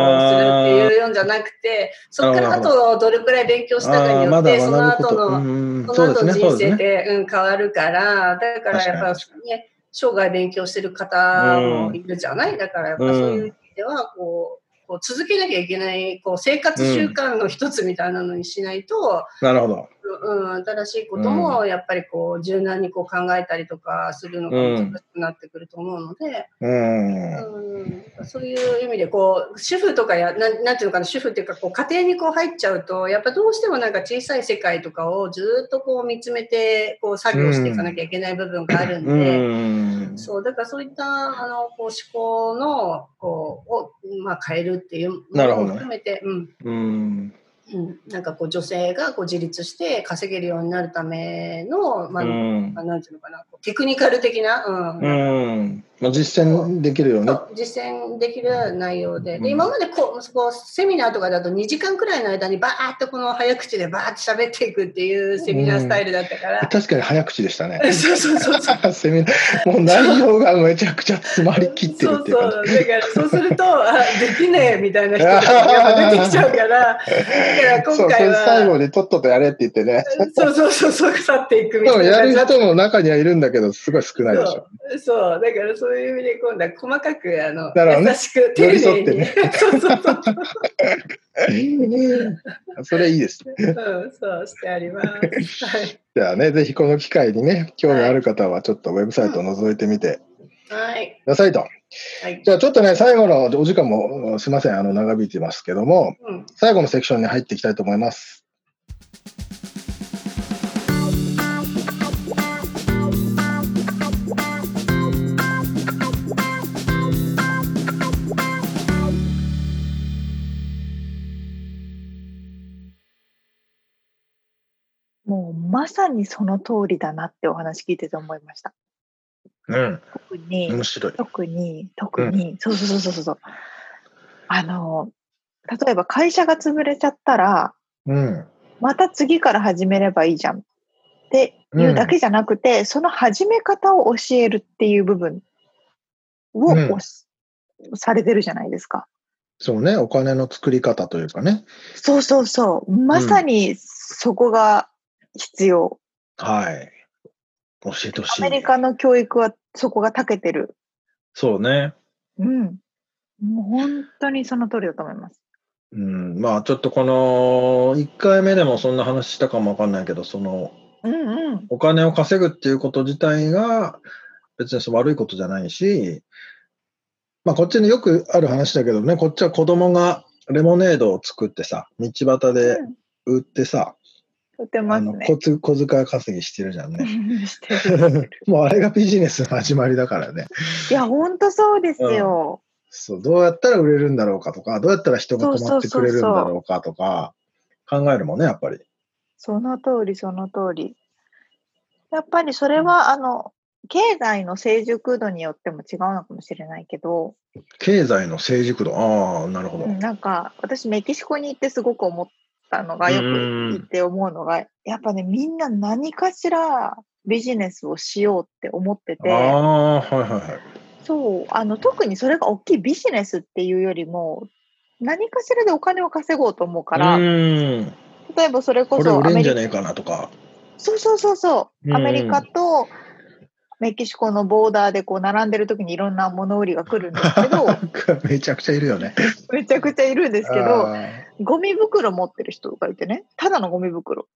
[SPEAKER 3] いうようんじゃなくてそこからあとどれくらい勉強したかによってその後。の
[SPEAKER 1] うん
[SPEAKER 3] その後の人生
[SPEAKER 1] で
[SPEAKER 3] うん、変わるから、だからやっぱ
[SPEAKER 1] 確
[SPEAKER 3] ね、生涯勉強してる方もいるじゃない、だからやっぱそういう意味では、こう、こう続けなきゃいけないこう生活習慣の一つみたいなのにしないと、
[SPEAKER 1] なるほど。
[SPEAKER 3] うん、新しいこともやっぱりこう柔軟にこう考えたりとかするのが難しくなってくると思うので、
[SPEAKER 1] うん。
[SPEAKER 3] うん、そういう意味でこう主婦とかやなんなんていうのかな主婦っていうかこう家庭にこう入っちゃうとやっぱどうしてもなんか小さい世界とかをずっとこう見つめてこう作業していかなきゃいけない部分があるんで。
[SPEAKER 1] うん。
[SPEAKER 3] そうだからそういったあのこう思考のこうを、まあ、変えるっていうのも
[SPEAKER 1] なるほどね
[SPEAKER 3] 含めて、うん
[SPEAKER 1] うん。
[SPEAKER 3] うん、なんかこう女性がこう自立して稼げるようになるための、まあ
[SPEAKER 1] うん。
[SPEAKER 3] まあなんていうのかなテクニカル的な、うん。
[SPEAKER 1] うん。まあ、実践できるように
[SPEAKER 3] そ。う実践できる内容で
[SPEAKER 1] うん
[SPEAKER 3] で今までこうそこセミナーとかだと2時間くらいの間にバーッとこの早口でバーッと喋っていくっていうセミナースタイルだったから、
[SPEAKER 1] 確かに早口でしたね。
[SPEAKER 3] そうそうそうそう
[SPEAKER 1] セミナーもう内容がめちゃくちゃ詰まりきってる
[SPEAKER 3] そう
[SPEAKER 1] っていう
[SPEAKER 3] そう。だからそうするとあできねえみたいな人が 出てきちゃうからだから
[SPEAKER 1] そう、そ
[SPEAKER 3] 今回
[SPEAKER 1] れ最後
[SPEAKER 3] は
[SPEAKER 1] にとっととやれって言ってね。
[SPEAKER 3] そうそうそうそう去っていくみ
[SPEAKER 1] でもやる
[SPEAKER 3] たいな感じだった
[SPEAKER 1] 人も中にはいるんだけど、すごい少ないでしょ。
[SPEAKER 3] そうそうだからそういう意味で今度は細かくあの、
[SPEAKER 1] ね
[SPEAKER 3] 優しく丁
[SPEAKER 1] 寄り添
[SPEAKER 3] 寧に、
[SPEAKER 1] ってね
[SPEAKER 3] そうそうそう、
[SPEAKER 1] それいいですね。
[SPEAKER 3] うん、そうしてあります。はい
[SPEAKER 1] じゃあね、ぜひこの機会にね、興味ある方はちょっとウェブサイトを覗いてみて
[SPEAKER 3] はい。
[SPEAKER 1] くださいと。
[SPEAKER 3] はい。
[SPEAKER 1] じゃあちょっとね、最後のお時間もすいません、あの長引いてますけども、
[SPEAKER 3] うん。
[SPEAKER 1] 最後のセクションに入っていきたいと思います。
[SPEAKER 2] まさにその通りだなってお話聞いてて思いました。
[SPEAKER 1] うん、
[SPEAKER 2] 特に、
[SPEAKER 1] 面白い。
[SPEAKER 2] 特に、特に、そうそうそうそうそう。あの、例えば会社が潰れちゃったら、
[SPEAKER 1] うん、
[SPEAKER 2] また次から始めればいいじゃんっていうだけじゃなくて、その始め方を教えるっていう部分を、
[SPEAKER 1] うん
[SPEAKER 2] されてるじゃないですか。
[SPEAKER 1] そうね、お金の作り方というかね。
[SPEAKER 2] そうそうそう。まさにそこが必要。
[SPEAKER 1] はい。教えてほしい。
[SPEAKER 2] アメリカの教育はそこが長けてる。
[SPEAKER 1] そうね。
[SPEAKER 2] うん。もう本当にその通りだと思います。
[SPEAKER 1] うん、まあちょっとこの1回目でもそんな話したかもわかんないけど、その
[SPEAKER 2] うんうん。
[SPEAKER 1] お金を稼ぐっていうこと自体が別に悪いことじゃないし、まあこっちによくある話だけどね、こっちは子供がレモネードを作ってさ、道端で売ってさ、
[SPEAKER 2] 売って
[SPEAKER 1] あ
[SPEAKER 2] ますね。
[SPEAKER 1] の小つ小遣い稼ぎしてるじゃんね。もうあれがビジネスの始まりだからね。
[SPEAKER 2] いや、本当そうですよ。
[SPEAKER 1] そう、どうやったら売れるんだろうかとか、どうやったら人が泊まってくれるんだろうかとか、考えるもんね、やっぱり。
[SPEAKER 2] その通り、その通り。やっぱりそれは、あの、経済の成熟度によっても違うのかもしれないけど、
[SPEAKER 1] 経済の成熟度、ああ、なるほど。
[SPEAKER 2] うんなんか、私、メキシコに行ってすごく思ったのが、よく行って思うのが、やっぱね、みんな何かしらビジネスをしようって思ってて、
[SPEAKER 1] ああ、はいはいはい。
[SPEAKER 2] そう、あの、特にそれが大きいビジネスっていうよりも、何かしらでお金を稼ごうと思うから、
[SPEAKER 1] うん。
[SPEAKER 2] 例えばそれこそアメリカ
[SPEAKER 1] じゃねえかなとか。
[SPEAKER 2] そうそうそうそうう。
[SPEAKER 1] ん
[SPEAKER 2] アメリカとメキシコのボーダーでこう並んでる時にいろんな物売りが来るんですけど、
[SPEAKER 1] めちゃくちゃいるよね。
[SPEAKER 2] めちゃくちゃいるんですけど、
[SPEAKER 1] あ
[SPEAKER 2] ゴミ袋持ってる人がいてね、ただのゴミ袋。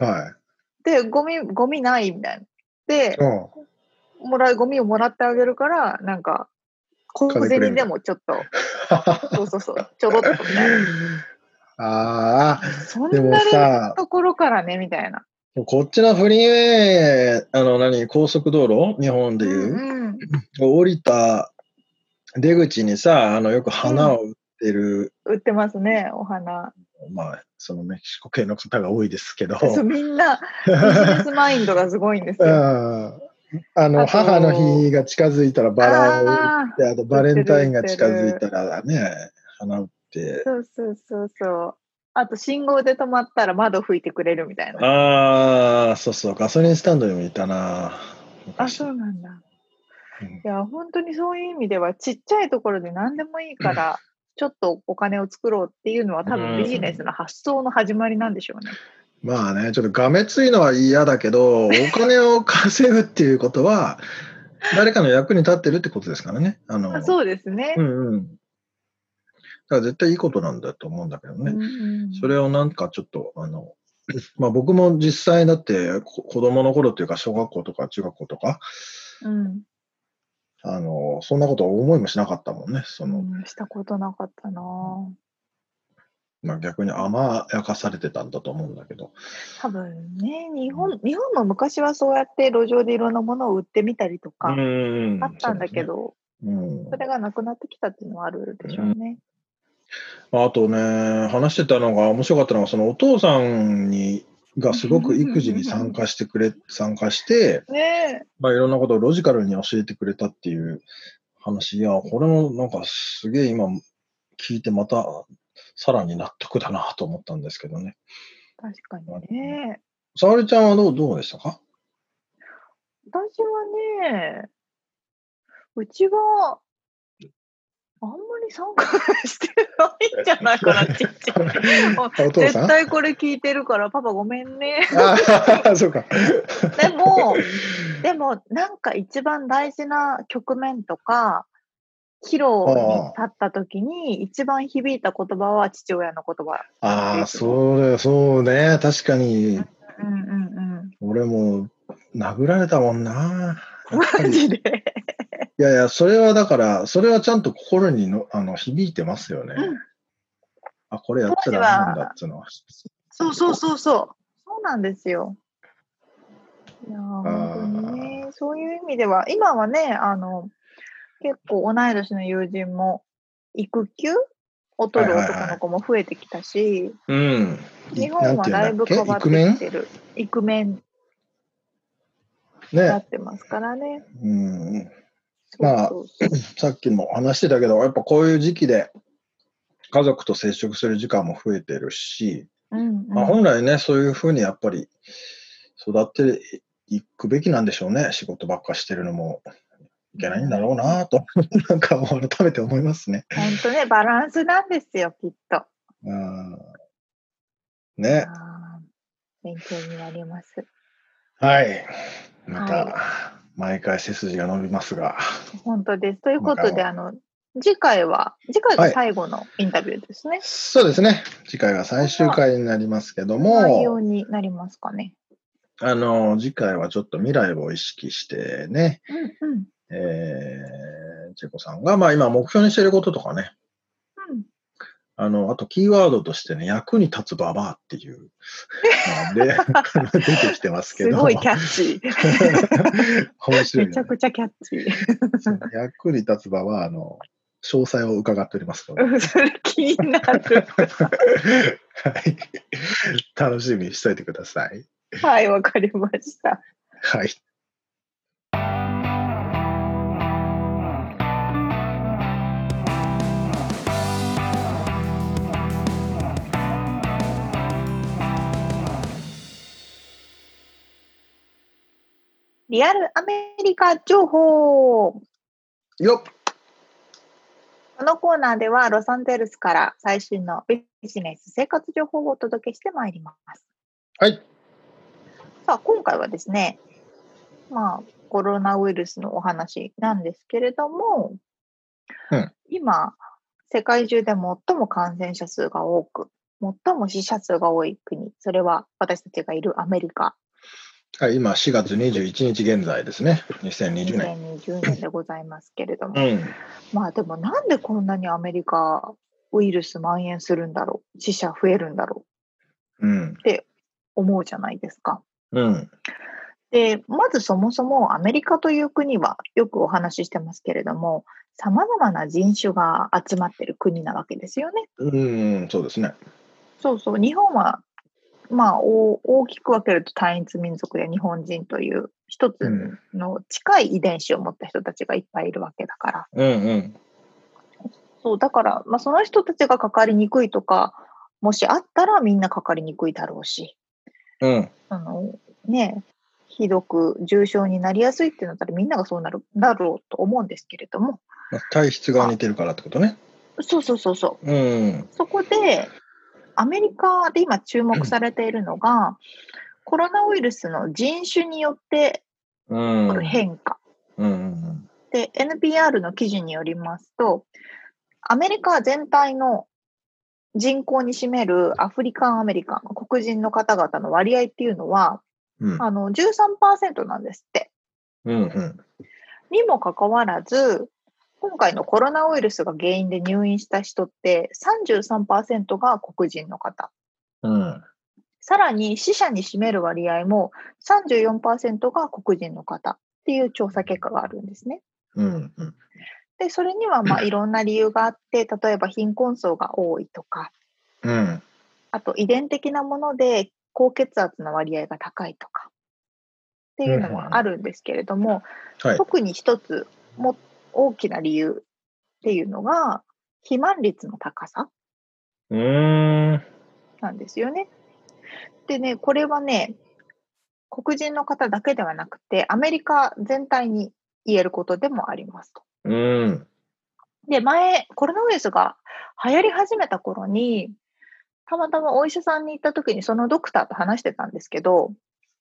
[SPEAKER 1] ーはい。
[SPEAKER 2] で、ゴミ、ゴミないみたいな。で、
[SPEAKER 1] うん。
[SPEAKER 2] もらう、ゴミをもらってあげるから、なんか、小銭でもちょっと、そうそうそう、ちょろっとみたいな。
[SPEAKER 1] ああ、
[SPEAKER 2] そんな
[SPEAKER 1] さ、
[SPEAKER 2] ところからね、みたいな。
[SPEAKER 1] こっちのフリーウェイ、あの何、高速道路？日本でいう、
[SPEAKER 2] うんうん。
[SPEAKER 1] 降りた出口にさ、あのよく花を売ってる、
[SPEAKER 2] 売ってますね、お花。
[SPEAKER 1] まあ、そのメキシコ系の方が多いですけど、
[SPEAKER 2] そうみんな、ビジネスマインドがすごいんです
[SPEAKER 1] う
[SPEAKER 2] よ。
[SPEAKER 1] ん。あの
[SPEAKER 2] あと
[SPEAKER 1] 母の日が近づいたらバラを売
[SPEAKER 2] あ
[SPEAKER 1] って、あとバレンタインが近づいたらね、花売って、
[SPEAKER 2] そうそうそうそう。あと信号で止まったら窓拭いてくれるみたいな。
[SPEAKER 1] ああ、そうそう、ガソリンスタンドにもいたな。
[SPEAKER 2] あ、
[SPEAKER 1] 昔
[SPEAKER 2] そうなんだ。
[SPEAKER 1] うん
[SPEAKER 2] いや、本当にそういう意味では、ちっちゃいところで何でもいいから、ちょっとお金を作ろうっていうのは多
[SPEAKER 1] うん
[SPEAKER 2] 分ビジネスの発想の始まりなんでしょうね。
[SPEAKER 1] まあね、ちょっとがめついのは嫌だけど、お金を稼ぐっていうことは、誰かの役に立ってるってことですからね。あの、
[SPEAKER 2] あそうですね。
[SPEAKER 1] うんうん。だから絶対いいことなんだと思うんだけどね。
[SPEAKER 2] うんうん
[SPEAKER 1] それをなんかちょっと、あの、まあ僕も実際だってこ子供の頃っていうか小学校とか中学校とか、
[SPEAKER 2] うん
[SPEAKER 1] あの、そんなこと思いもしなかったもんね。その、
[SPEAKER 2] うんしたことなかったなぁ
[SPEAKER 1] まあ逆に甘やかされてたんだと思うんだけど。
[SPEAKER 2] 多分ね、日本、日本も昔はそうやって路上でいろんなものを売ってみたりとか
[SPEAKER 1] ん
[SPEAKER 2] あったんだけ、ど、
[SPEAKER 1] うん
[SPEAKER 2] それがなくなってきたっていうのはあるでしょうね。
[SPEAKER 1] あとね、話してたのが面白かったのが、そのお父さんに、がすごく育児に参加してくれ、参加して、
[SPEAKER 2] ね
[SPEAKER 1] まあいろんなことをロジカルに教えてくれたっていう話、いや、これもなんかすげえ今聞いてまたさらに納得だなと思ったんですけどね。
[SPEAKER 2] え、確かにね。
[SPEAKER 1] 沙織ちゃんはどう、どうでしたか？
[SPEAKER 2] 私はね、うちは、あんまり参加してないんじゃないかな、ちっちゃい。絶対これ聞いてるから、パパごめんね。
[SPEAKER 1] ああ、そうか。
[SPEAKER 2] でも、でも、なんか一番大事な局面とか、披露に立った時に一番響いた言葉は父親の言葉。
[SPEAKER 1] ああ、それ、そうね。確かに、
[SPEAKER 2] うんうん
[SPEAKER 1] 俺も殴られたもんな。
[SPEAKER 2] うん。マジで。
[SPEAKER 1] いやいや、それはだから、それはちゃんと心にのあの響いてますよね。
[SPEAKER 2] うん
[SPEAKER 1] あ、これやっちゃダメなんだっていうのは。
[SPEAKER 2] そうそうそうそう。そうなんですよ。いやー本当にね、そういう意味では、今はね、あの、結構同い年の友人も育休？を取る
[SPEAKER 1] はいはいはい
[SPEAKER 2] 男の子も増えてきたし、
[SPEAKER 1] うん。
[SPEAKER 2] 日本はだいぶ変わってきてる。イクメンにな
[SPEAKER 1] ね。
[SPEAKER 2] ってますからね。
[SPEAKER 1] うん。まあさっきも話してたけど、やっぱこういう時期で家族と接触する時間も増えてるし、
[SPEAKER 2] うんうん
[SPEAKER 1] まあ、本来ね、そういうふうにやっぱり育っていくべきなんでしょうね。仕事ばっかしてるのもいけないんだろうなと、なんかもう改めて思いますね。
[SPEAKER 2] 本当ね、バランスなんですよ、きっと。
[SPEAKER 1] うんね。
[SPEAKER 2] 勉強になります。
[SPEAKER 1] はい。また、
[SPEAKER 2] はい
[SPEAKER 1] 毎回背筋が伸びますが。
[SPEAKER 2] 本当です。ということで、
[SPEAKER 1] ま
[SPEAKER 2] あの、次回は、次回が最後のインタビューですね。
[SPEAKER 1] そうですね。次回が最終回になりますけど
[SPEAKER 2] 内容
[SPEAKER 1] も、
[SPEAKER 2] になりますかね。
[SPEAKER 1] あの、次回はちょっと未来を意識してね、
[SPEAKER 2] うんうん。
[SPEAKER 1] えー、チェコさんが、まあ今目標にしていることとかね、
[SPEAKER 2] うん
[SPEAKER 1] あの、あとキーワードとしてね、役に立つババアっていうので、出てきてますけど。
[SPEAKER 2] すごいキャッチー。
[SPEAKER 1] 面白い、ね。
[SPEAKER 2] めちゃくちゃキャッチー。
[SPEAKER 1] 役に立つババアの詳細を伺っておりますので。
[SPEAKER 2] うんそれ気になる。
[SPEAKER 1] はい。楽しみにしておいてください。
[SPEAKER 2] はい、わかりました。
[SPEAKER 1] はい。
[SPEAKER 2] リアルアメリカ情報。
[SPEAKER 1] よっ
[SPEAKER 2] このコーナーではロサンゼルスから最新のビジネス生活情報をお届けしてまいります。
[SPEAKER 1] はい。
[SPEAKER 2] さあ、今回はですね、まあ、コロナウイルスのお話なんですけれども、
[SPEAKER 1] うん
[SPEAKER 2] 今、世界中で最も感染者数が多く、最も死者数が多い国、それは私たちがいるアメリカ、
[SPEAKER 1] はい、今4月21日現在ですね。2020年。
[SPEAKER 2] 2020年でございますけれども、
[SPEAKER 1] うん。
[SPEAKER 2] まあでもなんでこんなにアメリカウイルス蔓延するんだろう、死者増えるんだろ
[SPEAKER 1] うん。
[SPEAKER 2] う思うじゃないですか。
[SPEAKER 1] うん。
[SPEAKER 2] で、まずそもそもアメリカという国はよくお話ししてますけれども、様々な人種が集まってる国なわけですよね。
[SPEAKER 1] うん、そうですね。
[SPEAKER 2] そうそう、日本は、まあ、お大きく分けると単一民族で日本人という一つ
[SPEAKER 1] うん
[SPEAKER 2] の近い遺伝子を持った人たちがいっぱいいるわけだから。
[SPEAKER 1] うんうん。
[SPEAKER 2] そう、だから、まあ、その人たちがかかりにくいとか、もしあったらみんなかかりにくいだろうし、
[SPEAKER 1] うん。
[SPEAKER 2] あの、ね、ひどく重症になりやすいってなったらみんながそうなる、だろうと思うんですけれども、
[SPEAKER 1] まあ体質が似てるからってことね。
[SPEAKER 2] そうそうそうそう。
[SPEAKER 1] うん。
[SPEAKER 2] そこで、アメリカで今注目されているのが、コロナウイルスの人種によって変化。
[SPEAKER 1] うんうん
[SPEAKER 2] で、NPR の記事によりますと、アメリカ全体の人口に占めるアフリカンアメリカン、黒人の方々の割合っていうのは、
[SPEAKER 1] うん。
[SPEAKER 2] あの、13%なんですって。
[SPEAKER 1] うんうん。
[SPEAKER 2] にもかかわらず、今回のコロナウイルスが原因で入院した人って33%が黒人の方。
[SPEAKER 1] うん。
[SPEAKER 2] さらに死者に占める割合も34%が黒人の方っていう調査結果があるんですね。
[SPEAKER 1] うんうん。
[SPEAKER 2] で、それにはまあ いろんな理由があって、例えば貧困層が多いとか、
[SPEAKER 1] うん。
[SPEAKER 2] あと遺伝的なもので高血圧の割合が高いとかっていうのもあるんですけれども、
[SPEAKER 1] はい。
[SPEAKER 2] 特に一つも大きな理由っていうのが肥満率の高さ
[SPEAKER 1] うーん。
[SPEAKER 2] なんですよね。でね、これはね、黒人の方だけではなくて、アメリカ全体に言えることでもありますと。
[SPEAKER 1] うん。
[SPEAKER 2] で、前、コロナウイルスが流行り始めた頃に、たまたまお医者さんに行った時にそのドクターと話してたんですけど、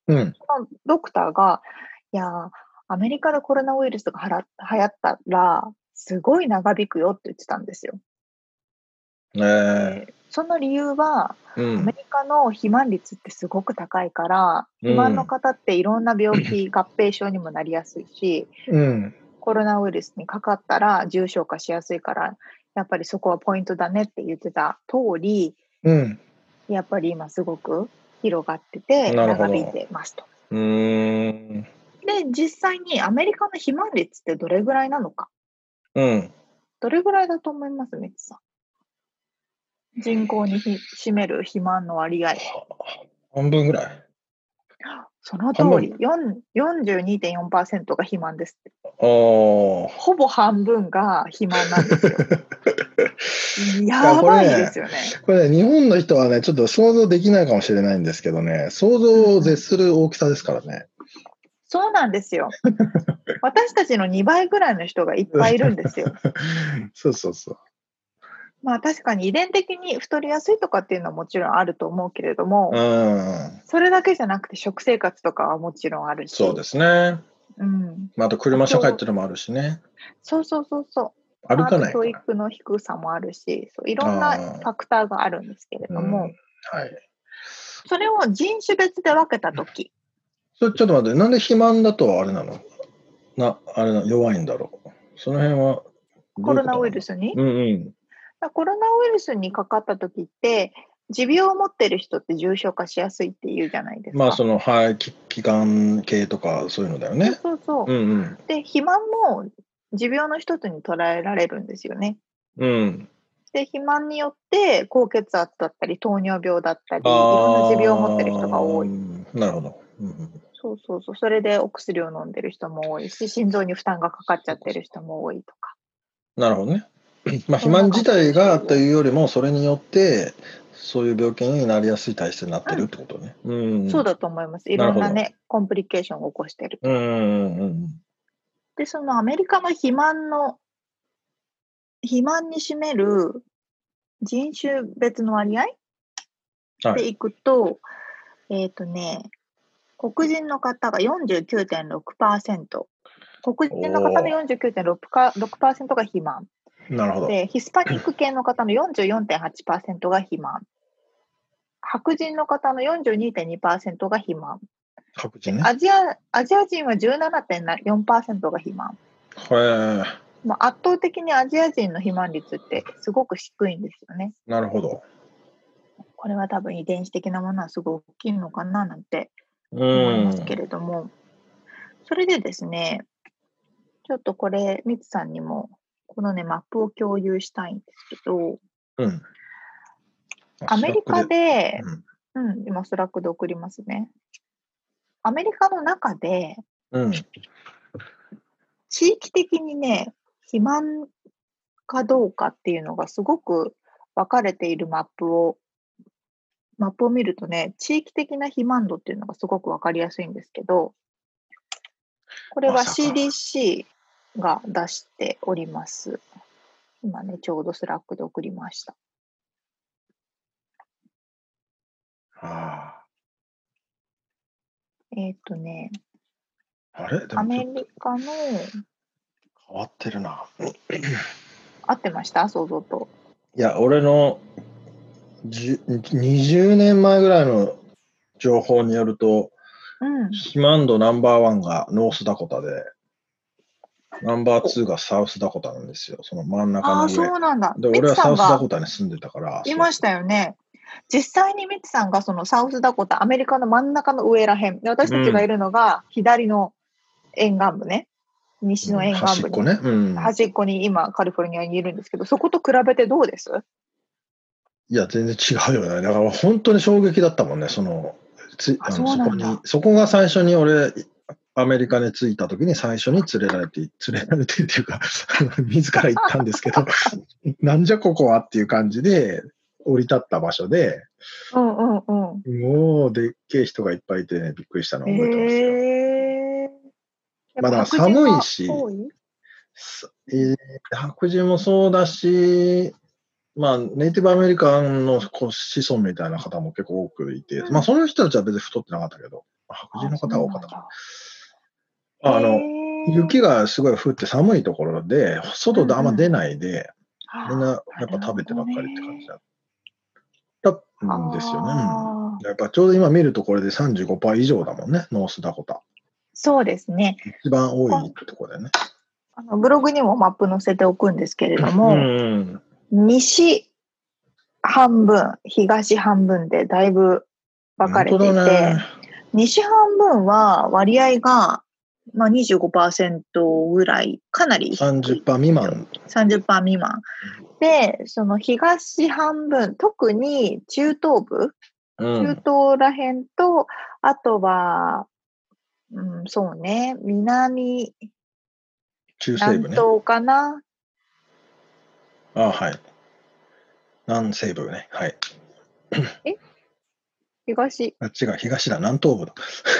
[SPEAKER 1] うん。
[SPEAKER 2] そのドクターが、いやー、アメリカでコロナウイルスがはら流行ったら、すごい長引くよって言ってたんですよ。
[SPEAKER 1] ねえ。
[SPEAKER 2] でその理由は、
[SPEAKER 1] うん
[SPEAKER 2] アメ。リカの肥満率ってすごく高いから、肥満の方っていろんな病気、合併症にもなりやすいし、
[SPEAKER 1] うん。
[SPEAKER 2] コロナウイルスにかかったら重症化しやすいから、やっぱりそこはポイントだねって言ってた通り、
[SPEAKER 1] うん。
[SPEAKER 2] やっぱり今すごく広がってて、長引いてますと。
[SPEAKER 1] うーん。
[SPEAKER 2] で、実際にアメリカの肥満率ってどれぐらいなのか？
[SPEAKER 1] うん。
[SPEAKER 2] どれぐらいだと思いますミツさん？人口にひ占める肥満の割合。
[SPEAKER 1] 半分ぐらい。
[SPEAKER 2] その通り、4 42.4%が肥満です。ほぼ半分が肥満なんですよ。
[SPEAKER 1] や
[SPEAKER 2] やばいですよね。
[SPEAKER 1] これね、日本の人はね、ちょっと想像できないかもしれないんですけどね、想像を絶する大きさですからね。
[SPEAKER 2] そうなんですよ。私たちの2倍ぐらいの人がいっぱいいるんですよ。
[SPEAKER 1] そうそうそう。
[SPEAKER 2] まあ確かに遺伝的に太りやすいとかっていうのはもちろんあると思うけれども、
[SPEAKER 1] うん。
[SPEAKER 2] それだけじゃなくて食生活とかはもちろんあるし。
[SPEAKER 1] そうですね。
[SPEAKER 2] うん。
[SPEAKER 1] まあ、あと車社会っていうのもあるしね。
[SPEAKER 2] そうそうそうそう。
[SPEAKER 1] 歩かない
[SPEAKER 2] 教育の低さもあるし、そういろんなファクターがあるんですけれども、
[SPEAKER 1] うんはい。
[SPEAKER 2] それを人種別で分けたとき、
[SPEAKER 1] ちょっと待って、なんで肥満だとあれなの？な、あれな、弱いんだろう。その辺は
[SPEAKER 2] コロナウイル
[SPEAKER 1] ス。
[SPEAKER 2] スに、
[SPEAKER 1] うんうん。
[SPEAKER 2] コロナウイルスにかかったときって、持病を持ってる人って重症化しやすいっていうじゃないですか。
[SPEAKER 1] まあ、その、肺気気管系とかそういうのだよね。
[SPEAKER 2] そうそうそう。
[SPEAKER 1] うんうん。
[SPEAKER 2] で、肥満も持病の一つに捉えられるんですよね。
[SPEAKER 1] うん。
[SPEAKER 2] で、肥満によって高血圧だったり、糖尿病だったり、いろんな持病を持ってる人が多い。
[SPEAKER 1] い。なるほど。うんうん
[SPEAKER 2] そうそうそう。それでお薬を飲んでる人も多いし、心臓に負担がかかっちゃってる人も多いとか。
[SPEAKER 1] なるほどね。まあ、肥満自体がというよりも、それによって、そういう病気になりやすい体質になってるってことね。うん。
[SPEAKER 2] そうだと思います。いろんなね、コンプリケーションを起こしてる。
[SPEAKER 1] うんうんうん。
[SPEAKER 2] で、そのアメリカの肥満の、肥満に占める人種別の割合
[SPEAKER 1] はい。
[SPEAKER 2] でいくと、えっ、とね、黒人の方が49.6%、黒人の方の49.6%が肥満。
[SPEAKER 1] なるほど。
[SPEAKER 2] で、ヒスパニック系の方の44.8%が肥満。白人の方の42.2%が肥満。
[SPEAKER 1] 確実ね。
[SPEAKER 2] アジアアジア人は17.4%が肥満。
[SPEAKER 1] へえ。
[SPEAKER 2] まあ、圧倒的にアジア人の肥満率ってすごく低いんですよね。
[SPEAKER 1] なるほど。
[SPEAKER 2] これは多分遺伝子的なものはすごい大きいのかななんて
[SPEAKER 1] う
[SPEAKER 2] 思い
[SPEAKER 1] ん。
[SPEAKER 2] ますけれども、それでですね、ちょっとこれ、ミツさんにもこのね、マップを共有したいんですけど、
[SPEAKER 1] うん。
[SPEAKER 2] アメリカで、
[SPEAKER 1] うん
[SPEAKER 2] うん、今 Slack で送りますね。アメリカの中で、
[SPEAKER 1] うん。
[SPEAKER 2] 地域的にね、肥満かどうかっていうのがすごく分かれているマップをマップを見るとね、地域的な肥満度っていうのがすごくわかりやすいんですけど、これは CDC が出しております。今ね、ちょうど Slack で送りました。
[SPEAKER 1] あ
[SPEAKER 2] えっ、とね、
[SPEAKER 1] あ。あれ？で
[SPEAKER 2] アメリカの、
[SPEAKER 1] 変わってるな。
[SPEAKER 2] 合ってました？想像と。
[SPEAKER 1] いや、俺の20年前ぐらいの情報によると、
[SPEAKER 2] うん。
[SPEAKER 1] 肥満度ナンバーワンがノースダコタで、ナンバーツーがサウスダコタなんですよ。その真ん中
[SPEAKER 2] ああ、
[SPEAKER 1] の上。
[SPEAKER 2] そうなんだ。
[SPEAKER 1] で、
[SPEAKER 2] ミ
[SPEAKER 1] 俺はサウスダコタに住んでたから。
[SPEAKER 2] いましたよね。実際にミツさんがそのサウスダコタ、アメリカの真ん中の上らへん。で私たちがいるのが左の沿岸部ね。西
[SPEAKER 1] そう
[SPEAKER 2] の沿岸部に。
[SPEAKER 1] 端っこね。うん。
[SPEAKER 2] 端っこに今カリフォルニアにいるんですけど、そこと比べてどうです？
[SPEAKER 1] いや、全然違うよね。だから本当に衝撃だったもんね。その、つ
[SPEAKER 2] あ
[SPEAKER 1] あの
[SPEAKER 2] そ
[SPEAKER 1] こに、そこが最初に俺、アメリカに着いた時に最初に連れられて、連れられてっていうか、自ら行ったんですけど、なんじゃここはっていう感じで、降り立った場所で、
[SPEAKER 2] うんうんうん。
[SPEAKER 1] もうでっけえ人がいっぱいいてね、びっくりしたのを覚えてますよ。
[SPEAKER 2] へえ。
[SPEAKER 1] まあだ寒いし白人もそうだし、まあ、ネイティブアメリカンの子孫みたいな方も結構多くいて、
[SPEAKER 2] うん
[SPEAKER 1] まあ、その人たちは別に太ってなかったけど、まあ白人の方が多かったかな。あの、雪がすごい降って寒いところで、外であんま出ないで、みんなやっぱ食べてばっかりって感じだったんですよね。うんやっぱちょうど今見るとこれで35%以上だもんね、ノースダコタ。
[SPEAKER 2] そうですね。
[SPEAKER 1] 一番多いところでね。
[SPEAKER 2] あのブログにもマップ載せておくんですけれども、
[SPEAKER 1] うん
[SPEAKER 2] 西半分、東半分でだいぶ分かれていて、西半分は割合が、まあ、25%ぐらい、かなり低い
[SPEAKER 1] 30%未満。
[SPEAKER 2] 30%未満。で、その東半分、特に中東部、
[SPEAKER 1] うん
[SPEAKER 2] 中東らへんと、あとは、うん、そうね、南、
[SPEAKER 1] 中西部ね。
[SPEAKER 2] 南東かな。
[SPEAKER 1] あはい。南西部ね。はい。
[SPEAKER 2] 東、
[SPEAKER 1] あ違う、東だ、南東部だ。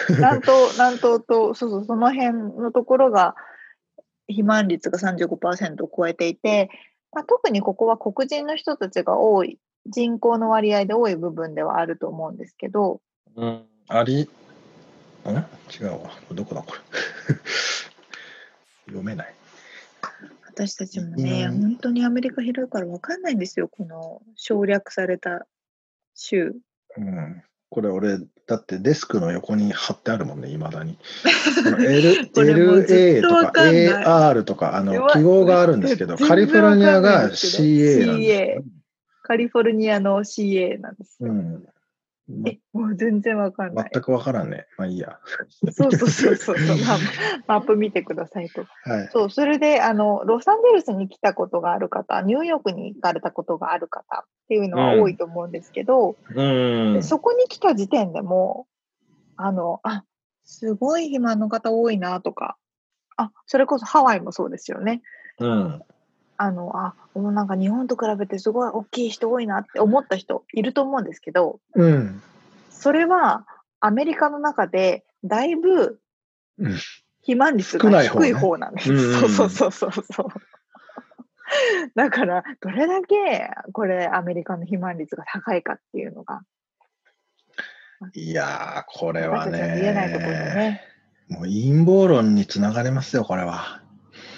[SPEAKER 2] 南東、南東と、そうそう、その辺のところが、肥満率が35%を超えていて、まあ、特にここは黒人の人たちが多い、人口の割合で多い部分ではあると思うんですけど、
[SPEAKER 1] うん。あり、ん違うわ。どこだ、これ。読めない。
[SPEAKER 2] 私たちもね、
[SPEAKER 1] うん
[SPEAKER 2] 本当にアメリカ広いから分かんないんですよ、この省略された州。
[SPEAKER 1] うん。これ俺、だってデスクの横に貼ってあるもんね、いまだに。L LA
[SPEAKER 2] っと
[SPEAKER 1] とか AR とか、あの、記号があるんですけど、カリフォルニアが CA なんですよ。
[SPEAKER 2] カリフォルニアの CA なんですよ。
[SPEAKER 1] うん。
[SPEAKER 2] え、もう全然分かんない。
[SPEAKER 1] 全くわからんね。まあいいや。
[SPEAKER 2] そうそうそうそうそう、マップマップ見てくださいと。
[SPEAKER 1] はい。
[SPEAKER 2] そう、それで、あの、ロサンゼルスに来たことがある方、ニューヨークに行かれたことがある方っていうのは多いと思うんですけど、
[SPEAKER 1] うん
[SPEAKER 2] で。そこに来た時点でも、あの、あ、すごい肥満の方多いなとか、あ、それこそハワイもそうですよね。
[SPEAKER 1] うん。
[SPEAKER 2] あの、あ、もうなんか日本と比べてすごい大きい人多いなって思った人いると思うんですけど、
[SPEAKER 1] うん。
[SPEAKER 2] それはアメリカの中でだいぶ
[SPEAKER 1] うん
[SPEAKER 2] 肥満率が低い方なんです。
[SPEAKER 1] うんうんうん
[SPEAKER 2] そうそうそうそうそう。だから、どれだけこれアメリカの肥満率が高いかっていうのが、
[SPEAKER 1] いやー、これはね、
[SPEAKER 2] ね。
[SPEAKER 1] もう陰謀論につながりますよ、これは。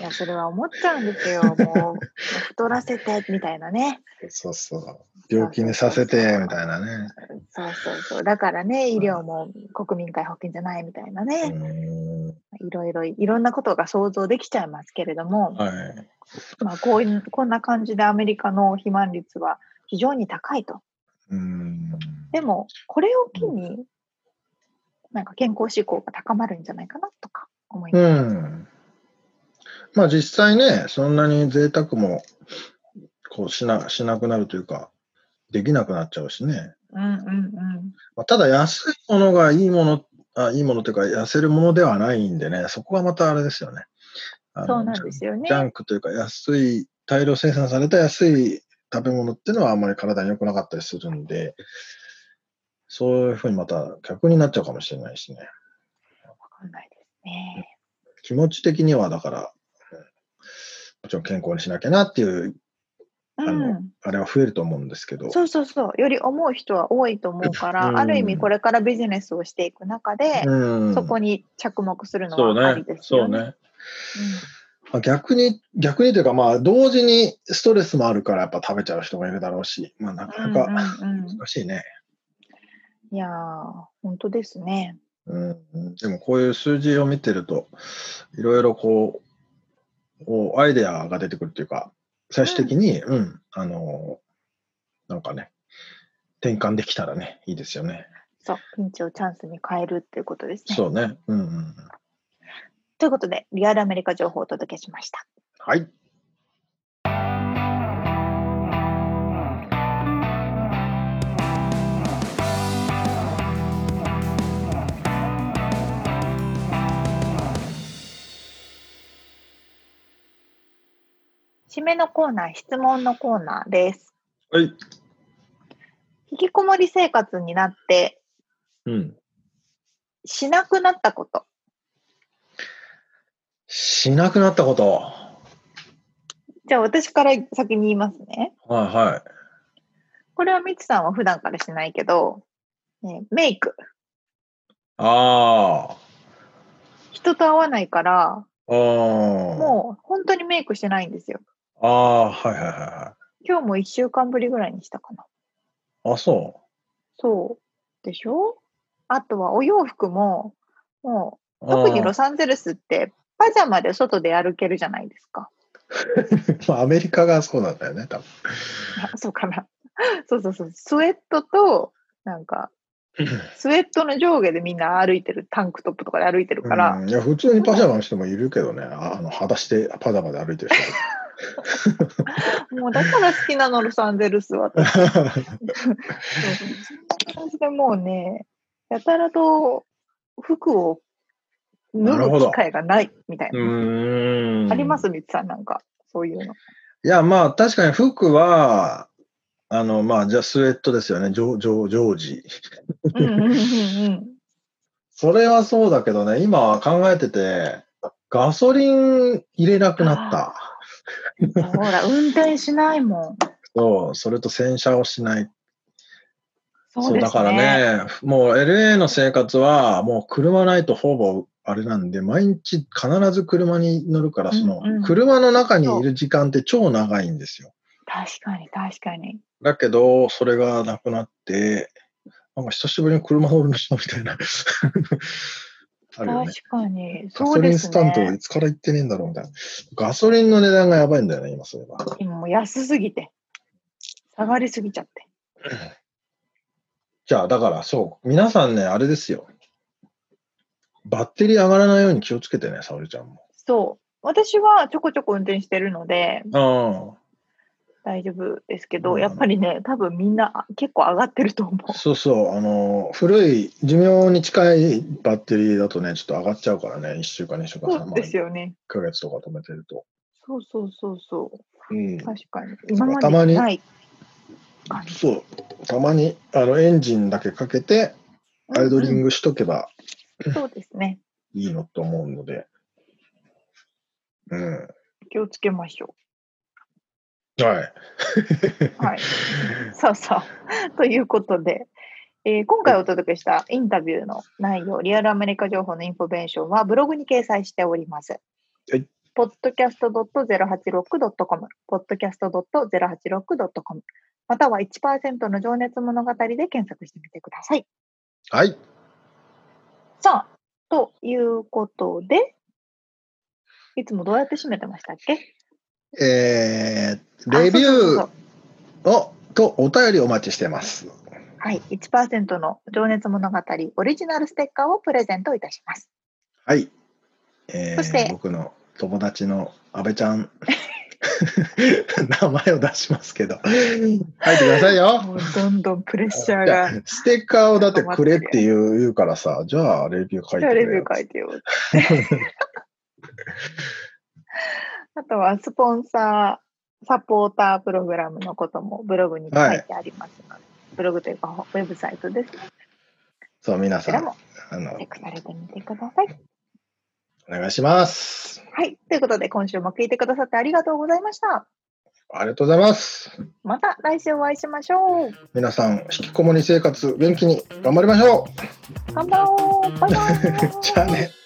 [SPEAKER 2] いや、それは思っちゃうんですよ。もう、太らせてみたいなね。
[SPEAKER 1] そうそう。病気にさせて、みたいなね。
[SPEAKER 2] そうそうそう。だからね、医療も国民皆保険じゃないみたいな
[SPEAKER 1] う
[SPEAKER 2] ね。
[SPEAKER 1] ん。
[SPEAKER 2] いろいろ、いろんなことが想像できちゃいますけれども、
[SPEAKER 1] はい。
[SPEAKER 2] まあ、こういう、こんな感じでアメリカの肥満率は非常に高いと。
[SPEAKER 1] うん。
[SPEAKER 2] でも、これを機に、なんか健康志向が高まるんじゃないかなとか思います。
[SPEAKER 1] うん。まあ実際ね、そんなに贅沢もこうしなしなくなるというか、できなくなっちゃうしね。
[SPEAKER 2] うんうんうん。
[SPEAKER 1] まあ、ただ安いものがいいもの、あいいものというか痩せるものではないんでね、そこはまたあれですよね。
[SPEAKER 2] そうなんですよね
[SPEAKER 1] ジ。ャンクというか安い、大量生産された安い食べ物っていうのはあんまり体に良くなかったりするんで、そういうふうにまた逆になっちゃうかもしれないしね。
[SPEAKER 2] わかんないですね。
[SPEAKER 1] 気持ち的にはだから、うんもちろん健康にしなきゃなっていう、あの
[SPEAKER 2] うん。
[SPEAKER 1] あれは増えると思うんですけど。
[SPEAKER 2] そうそうそう。より思う人は多いと思うから、
[SPEAKER 1] うん
[SPEAKER 2] ある意味これからビジネスをしていく中で、
[SPEAKER 1] うん、
[SPEAKER 2] そこに着目するの
[SPEAKER 1] そう
[SPEAKER 2] はあり
[SPEAKER 1] ね
[SPEAKER 2] で。すよね。
[SPEAKER 1] そうね。まあ逆に、逆にというか、まあ、同時にストレスもあるから、やっぱ食べちゃう人もいるだろうし、まあ、なかなか
[SPEAKER 2] うんうんうん
[SPEAKER 1] 難しいね。
[SPEAKER 2] いやー、本当ですね。
[SPEAKER 1] うんうん、でも、こういう数字を見てると、いろいろこう、こうアイデアが出てくるっていうか、最終的に、うん、あの、なんかね、転換できたらね、いいですよね。
[SPEAKER 2] そう、ピンチをチャンスに変えるっていうことですね。
[SPEAKER 1] そうね。うんうんうん。
[SPEAKER 2] ということで、リアルアメリカ情報をお届けしました。
[SPEAKER 1] はい。
[SPEAKER 2] 締めのコーナー、質問のコーナーです。
[SPEAKER 1] はい。
[SPEAKER 2] 引きこもり生活になって、
[SPEAKER 1] うん。
[SPEAKER 2] しなくなったこと。
[SPEAKER 1] しなくなったこと？
[SPEAKER 2] じゃあ私から先に言いますね。
[SPEAKER 1] はいはい。
[SPEAKER 2] これはみつさんは普段からしないけど、ね、メイク。
[SPEAKER 1] ああ。
[SPEAKER 2] 人と会わないから、
[SPEAKER 1] も
[SPEAKER 2] う本当にメイクしてないんですよ。
[SPEAKER 1] ああ、はいはいはいは
[SPEAKER 2] 今日も1週間ぶりぐらいにしたかな。
[SPEAKER 1] い。あ、そ
[SPEAKER 2] そう。でしょ？あとはお洋服も、も
[SPEAKER 1] う。
[SPEAKER 2] う特に
[SPEAKER 1] あ
[SPEAKER 2] ロサンゼルスってパジャマで外で歩けるじゃないですか。
[SPEAKER 1] ー まあアメリカがそうなんだよね、多分。
[SPEAKER 2] あ そうかな。そうそうそう。スウェットと、なんか、スウェットの上下でみんな歩いてる、タンクトップとかで歩いてるから、
[SPEAKER 1] うん、いや、普通にパジャマの人もいるけどね、ああの裸足でパジャマで歩いてる
[SPEAKER 2] もうだから好きなの、ロサンゼルスは。
[SPEAKER 1] 人。
[SPEAKER 2] そうそうそうでもうね、やたらと服を脱ぐ機会がないみたいうな。
[SPEAKER 1] ーん。
[SPEAKER 2] あります、みつさん、なんか、そういうの。
[SPEAKER 1] いや、まあ、確かに服は、あの、まあ、じゃあスウェットですよね、ジョジョジョージ。
[SPEAKER 2] うんうんうんうん。
[SPEAKER 1] それはそうだけどね、今考えてて、ガソリン入れなくなった。
[SPEAKER 2] ほら、運転しないもん。
[SPEAKER 1] そう、それと洗車をしない。
[SPEAKER 2] そうですね。
[SPEAKER 1] だからね、もう LA の生活は、もう車ないとほぼあれなんで、毎日必ず車に乗るから、その、
[SPEAKER 2] うんうん
[SPEAKER 1] 車の中にいる時間って超長いんですよ。
[SPEAKER 2] 確かに、確かに。
[SPEAKER 1] だけど、それがなくなって、なんか久しぶりに車乗るな、みたいな。あるよね。
[SPEAKER 2] 確かに。
[SPEAKER 1] ガソリンスタンド
[SPEAKER 2] ね
[SPEAKER 1] い。つから行ってねえんだろうみたいな。ガソリンの値段がやばいんだよね、今それは。
[SPEAKER 2] 今もう安すぎて。下がりすぎちゃって。
[SPEAKER 1] じゃあ、だからそう、皆さんね、あれですよ。バッテリー上がらないように気をつけてね、沙織ちゃんも。
[SPEAKER 2] そう。私はちょこちょこ運転してるので
[SPEAKER 1] あ
[SPEAKER 2] 大丈夫ですけど、
[SPEAKER 1] うん
[SPEAKER 2] やっぱりね、多分みんなあ結構上がってると思
[SPEAKER 1] あ、そうそう、あの、古い、寿命に近いバッテリーだとね、ちょっと上がっちゃうからね、1週間、2週
[SPEAKER 2] う。
[SPEAKER 1] 間、
[SPEAKER 2] そう
[SPEAKER 1] 3
[SPEAKER 2] ですよね。
[SPEAKER 1] 1ヶ月とか止めてると。
[SPEAKER 2] そうそうそうそう。
[SPEAKER 1] うん。
[SPEAKER 2] 確かに。今ま
[SPEAKER 1] たまに
[SPEAKER 2] でにない感じ。
[SPEAKER 1] そう、たまに、あの、エンジンだけかけて、アイドリン
[SPEAKER 2] グ。
[SPEAKER 1] グしとけば
[SPEAKER 2] そうですね。
[SPEAKER 1] いいのと思うので。うん。
[SPEAKER 2] 気をつけましょ
[SPEAKER 1] はい。
[SPEAKER 2] う。はい。そうそう。ということで、えー今回お届けしたインタビューの内容、リアルアメリカ情報のインフォメーションはブログに掲載しております。
[SPEAKER 1] はい。
[SPEAKER 2] podcast.086.com、podcast.086.com、または1%の情熱物語で検索してみてください。
[SPEAKER 1] はい。
[SPEAKER 2] さあ、ということで、いつもどうやって締めてましたっけ？
[SPEAKER 1] えー、レビューをとお便りお待ちしてます。
[SPEAKER 2] はい、1%の情熱物語オリジナルステッカーをプレゼントいたします。
[SPEAKER 1] はい。えー
[SPEAKER 2] そして
[SPEAKER 1] 僕の友達の阿部ちゃん、名前を出しますけど、書いてくださいよ。
[SPEAKER 2] どんどんプレッシャーが。
[SPEAKER 1] ステッカーをだってくれって言うからさ、じゃあレビュー書い
[SPEAKER 2] じゃあレビュー書いてよ。あとはスポンサー、サポータープログラムのこともブログに書いてありますので、ブログというかウェブサイトです。
[SPEAKER 1] そう、皆さん、あの
[SPEAKER 2] チェッ、クされてみてください。
[SPEAKER 1] お願いします。
[SPEAKER 2] はい。ということで、今週も聞いてくださってありがとうございました。
[SPEAKER 1] ありがとうございます。
[SPEAKER 2] また来週お会いしましょう。
[SPEAKER 1] 皆さん、引きこもり生活、元気に頑張りましょ
[SPEAKER 2] 頑張ろう。バイバイ
[SPEAKER 1] う。じゃあね。